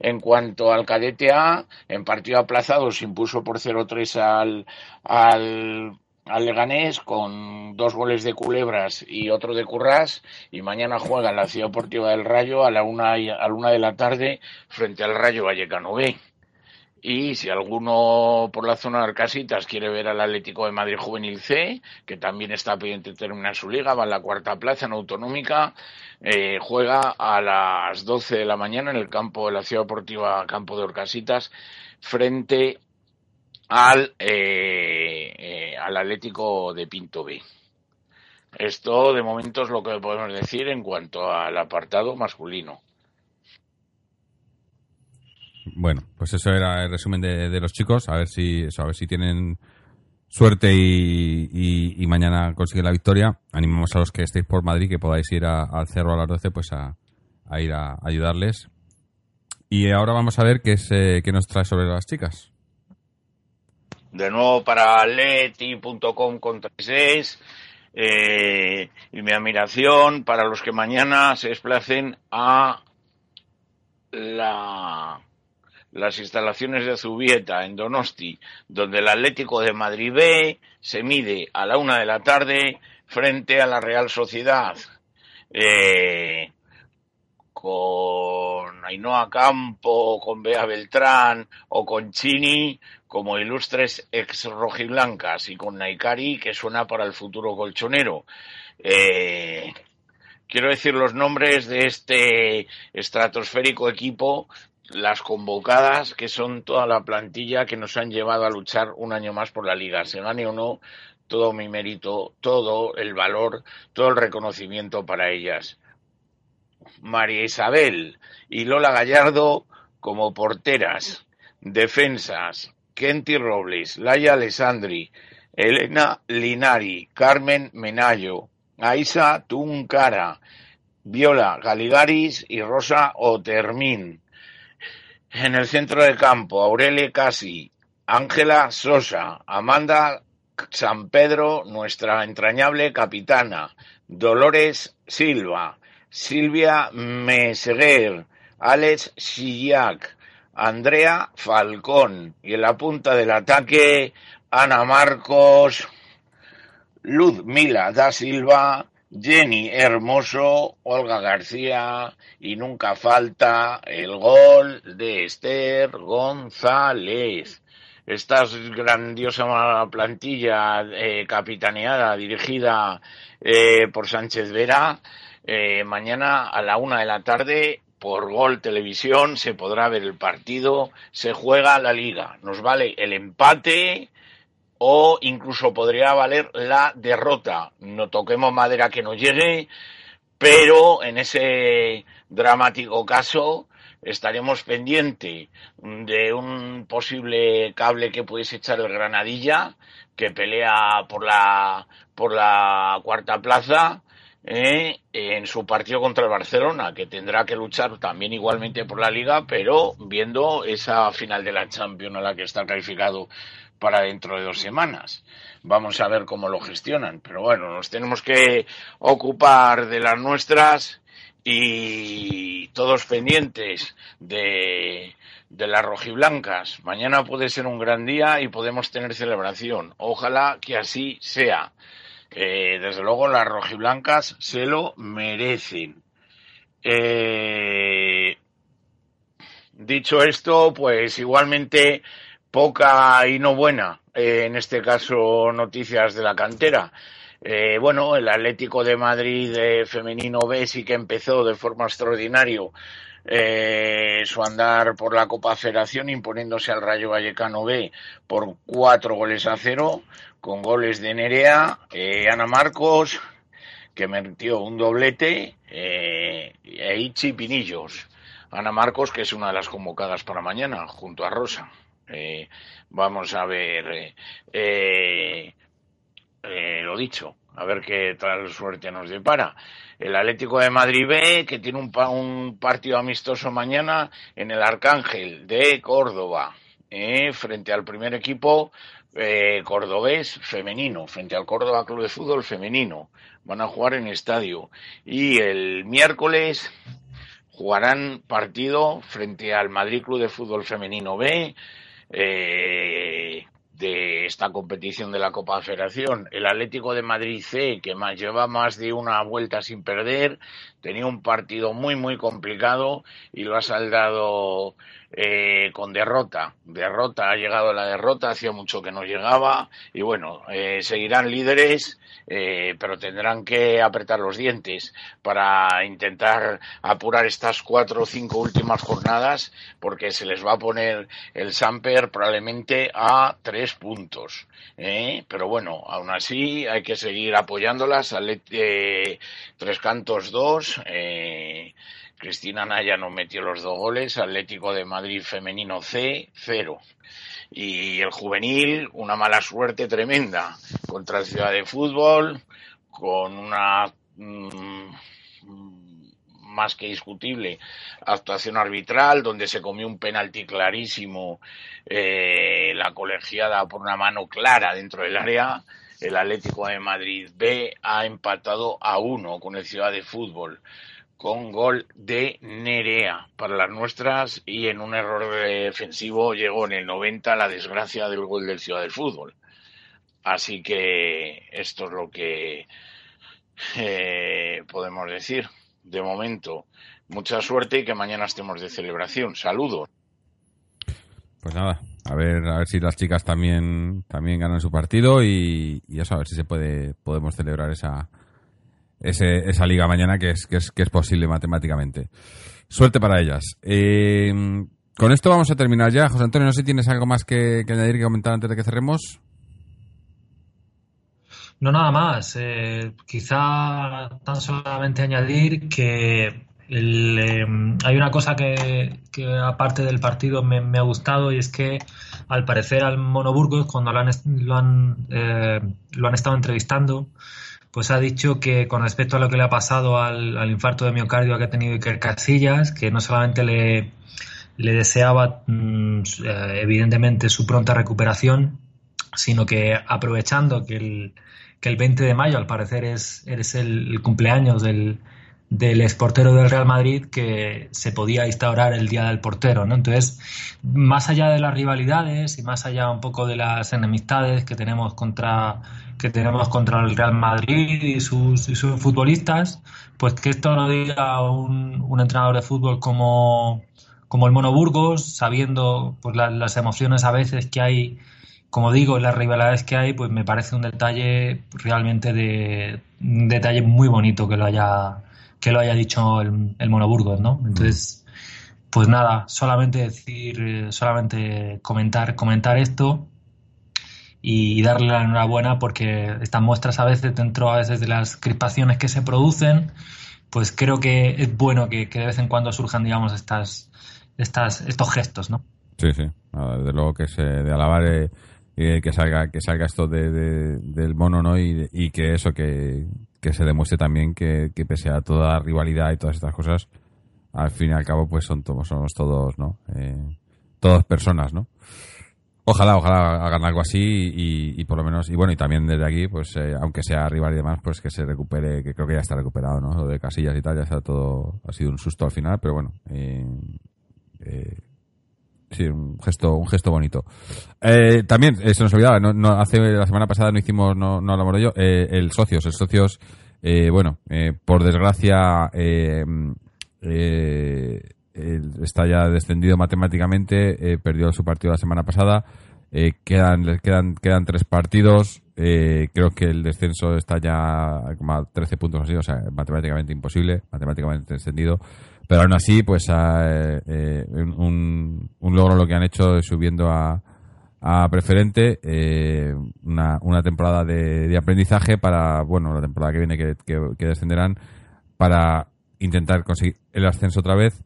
en cuanto al cadete A, en partido aplazado se impuso por 0-3 al, al, al, Leganés con dos goles de Culebras y otro de Currás y mañana juega en la Ciudad Deportiva del Rayo a la una, a la una de la tarde frente al Rayo Vallecano B. Y si alguno por la zona de Arcasitas quiere ver al Atlético de Madrid Juvenil C, que también está pendiente de terminar su liga, va en la cuarta plaza en autonómica, eh, juega a las 12 de la mañana en el campo de la Ciudad Deportiva Campo de Orcasitas frente al, eh, eh, al Atlético de Pinto B. Esto de momento es lo que podemos decir en cuanto al apartado masculino. Bueno, pues eso era el resumen de, los chicos. A ver si a ver si tienen suerte y, mañana consiguen la victoria. Animamos a los que estéis por Madrid que podáis ir al cerro a las 12 pues a, ir a, ayudarles. Y ahora vamos a ver qué, es, eh, qué nos trae sobre las chicas. De nuevo para leti.com con 36 eh, y mi admiración para los que mañana se desplacen a la las instalaciones de Zubieta en Donosti, donde el Atlético de Madrid B se mide a la una de la tarde frente a la Real Sociedad. Eh, con Ainhoa Campo, con Bea Beltrán o con Chini como ilustres ex rojiblancas y con Naikari que suena para el futuro colchonero. Eh, quiero decir los nombres de este estratosférico equipo, las convocadas, que son toda la plantilla que nos han llevado a luchar un año más por la liga, se gane o no, todo mi mérito, todo el valor, todo el reconocimiento para ellas. María Isabel y Lola Gallardo como porteras, defensas, Kenty Robles, Laia Alessandri, Elena Linari, Carmen Menayo, Aisa Tuncara, Viola Galigaris y Rosa Otermín. En el centro de campo, Aurelia Casi, Ángela Sosa, Amanda San Pedro, nuestra entrañable capitana, Dolores Silva, Silvia Meseguer, Alex Sillac, Andrea Falcón y en la punta del ataque Ana Marcos, Luz Mila da Silva, Jenny Hermoso, Olga García y nunca falta el gol de Esther González. Esta grandiosa plantilla eh, capitaneada, dirigida eh, por Sánchez Vera, eh, mañana a la una de la tarde por Gol Televisión se podrá ver el partido, se juega la liga, nos vale el empate o incluso podría valer la derrota. No toquemos madera que nos llegue, pero en ese dramático caso estaremos pendiente de un posible cable que pudiese echar el Granadilla, que pelea por la, por la cuarta plaza eh, en su partido contra el Barcelona, que tendrá que luchar también igualmente por la liga, pero viendo esa final de la Champions a la que está calificado para dentro de dos semanas. Vamos a ver cómo lo gestionan, pero bueno, nos tenemos que ocupar de las nuestras y todos pendientes de, de las rojiblancas. Mañana puede ser un gran día y podemos tener celebración. Ojalá que así sea. Desde luego las rojiblancas se lo merecen. Eh, dicho esto, pues igualmente poca y no buena, eh, en este caso noticias de la cantera. Eh, bueno, el Atlético de Madrid eh, femenino B sí que empezó de forma extraordinaria eh, su andar por la Copa Federación imponiéndose al Rayo Vallecano B por cuatro goles a cero con goles de Nerea, Ana Marcos, que metió un doblete, e Ichi Pinillos. Ana Marcos, que es una de las convocadas para mañana, junto a Rosa. Eh, vamos a ver, eh, eh, lo dicho, a ver qué tal suerte nos depara. El Atlético de Madrid B, que tiene un, un partido amistoso mañana en el Arcángel de Córdoba, eh, frente al primer equipo eh, cordobés femenino, frente al Córdoba Club de Fútbol femenino. Van a jugar en estadio. Y el miércoles jugarán partido frente al Madrid Club de Fútbol Femenino B. Eh, de esta competición de la Copa Federación. El Atlético de Madrid C, que más, lleva más de una vuelta sin perder, tenía un partido muy, muy complicado y lo ha saldado eh, con derrota. Derrota, ha llegado la derrota, hacía mucho que no llegaba y bueno, eh, seguirán líderes, eh, pero tendrán que apretar los dientes para intentar apurar estas cuatro o cinco últimas jornadas porque se les va a poner el Samper probablemente a tres puntos. ¿eh? Pero bueno, aún así hay que seguir apoyándolas. Eh, tres cantos dos. Eh, Cristina Naya no metió los dos goles. Atlético de Madrid femenino C, cero. Y el juvenil, una mala suerte tremenda contra el Ciudad de Fútbol, con una mmm, más que discutible actuación arbitral, donde se comió un penalti clarísimo eh, la colegiada por una mano clara dentro del área. El Atlético de Madrid B ha empatado a uno con el Ciudad de Fútbol con gol de Nerea para las nuestras y en un error defensivo llegó en el 90 la desgracia del gol del Ciudad del Fútbol. Así que esto es lo que eh, podemos decir. De momento, mucha suerte y que mañana estemos de celebración. Saludos. Pues nada, a ver, a ver si las chicas también, también ganan su partido y, y eso, a ver si se puede, podemos celebrar esa, esa liga mañana que es, que es, que es posible matemáticamente. Suerte para ellas. Eh, con esto vamos a terminar ya. José Antonio, no sé si tienes algo más que, que añadir, que comentar antes de que cerremos. No, nada más. Eh, quizá tan solamente añadir que el, eh, hay una cosa que, aparte del partido me, ha gustado y es que al parecer al Monoburgos cuando lo han, lo han, eh, lo han estado entrevistando pues ha dicho que con respecto a lo que le ha pasado al, infarto de miocardio que ha tenido Iker Casillas que no solamente le, le deseaba mm, eh, evidentemente su pronta recuperación sino que aprovechando que el, que el 20 de mayo al parecer es, el cumpleaños del, del exportero del Real Madrid que se podía instaurar el Día del Portero, ¿no? Entonces, más allá de las rivalidades y más allá un poco de las enemistades que tenemos contra que tenemos contra el Real Madrid y sus, y sus futbolistas, pues que esto lo diga un, un entrenador de fútbol como, como el Mono Burgos, sabiendo pues, la, las emociones a veces que hay como digo, las rivalidades que hay, pues me parece un detalle realmente de un detalle muy bonito que lo haya que lo haya dicho el, el Monoburgos, ¿no? Entonces, pues nada, solamente decir, solamente comentar, comentar esto y darle la enhorabuena porque estas muestras a veces, dentro a veces de las crispaciones que se producen, pues creo que es bueno que, que de vez en cuando surjan, digamos, estas, estas, estos gestos, ¿no? Sí, sí, desde luego que se de alabar eh, eh, que salga que salga esto de, de, del mono, ¿no? Y que eso que, que se demuestre también que, que, pese a toda rivalidad y todas estas cosas, al fin y al cabo, pues son todos, somos todos, ¿no? Eh, todos personas, ¿no? Ojalá, ojalá hagan algo así y, y, por lo menos, y bueno, y también desde aquí, pues eh, aunque sea rival y demás, pues que se recupere, que creo que ya está recuperado, ¿no? Lo de Casillas y tal, ya está todo, ha sido un susto al final, pero bueno, eh, eh, sí, un gesto, un gesto bonito. Eh, también, eh, se nos olvidaba, no, no, hace la semana pasada no hicimos, no, no hablamos de ello, eh, el socios, el socios, eh, bueno, eh, por desgracia, está ya descendido matemáticamente, perdió su partido la semana pasada, quedan, quedan, quedan tres partidos, creo que el descenso está ya como a 13 puntos así, o sea, matemáticamente imposible, matemáticamente descendido pero aún así, pues eh, eh, un, un, logro lo que han hecho subiendo a, a preferente eh, una, una, temporada de, de, aprendizaje para, bueno, la temporada que viene que, que, descenderán para intentar conseguir el ascenso otra vez,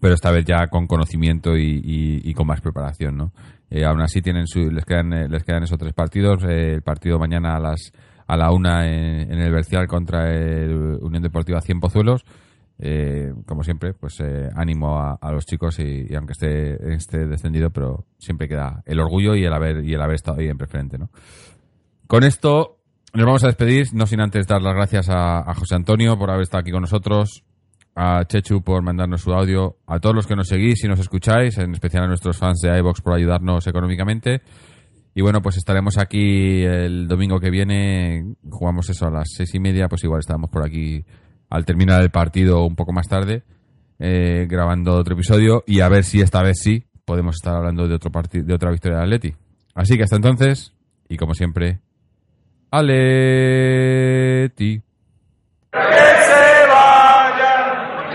pero esta vez ya con conocimiento y, y, con más preparación, ¿no? Eh, aún así tienen su, les quedan les quedan esos tres partidos, eh, el partido mañana a las a la una en, en el Bercial contra el Unión Deportiva Cien Pozuelos eh, como siempre, pues eh, ánimo a, los chicos y, aunque esté, esté descendido, pero siempre queda el orgullo y el haber, y el haber estado ahí en preferente, ¿no? Con esto nos vamos a despedir, no sin antes dar las gracias a, José Antonio por haber estado aquí con nosotros, a Chechu por mandarnos su audio, a todos los que nos seguís y nos escucháis, en especial a nuestros fans de iVox por ayudarnos económicamente. Y bueno, pues estaremos aquí el domingo que viene, jugamos eso a las seis y media, pues igual estamos por aquí al terminar el partido un poco más tarde, eh, grabando otro episodio y a ver si esta vez sí podemos estar hablando de otro de otra victoria de Atleti. Así que hasta entonces, y como siempre, Aleti. Que se vaya,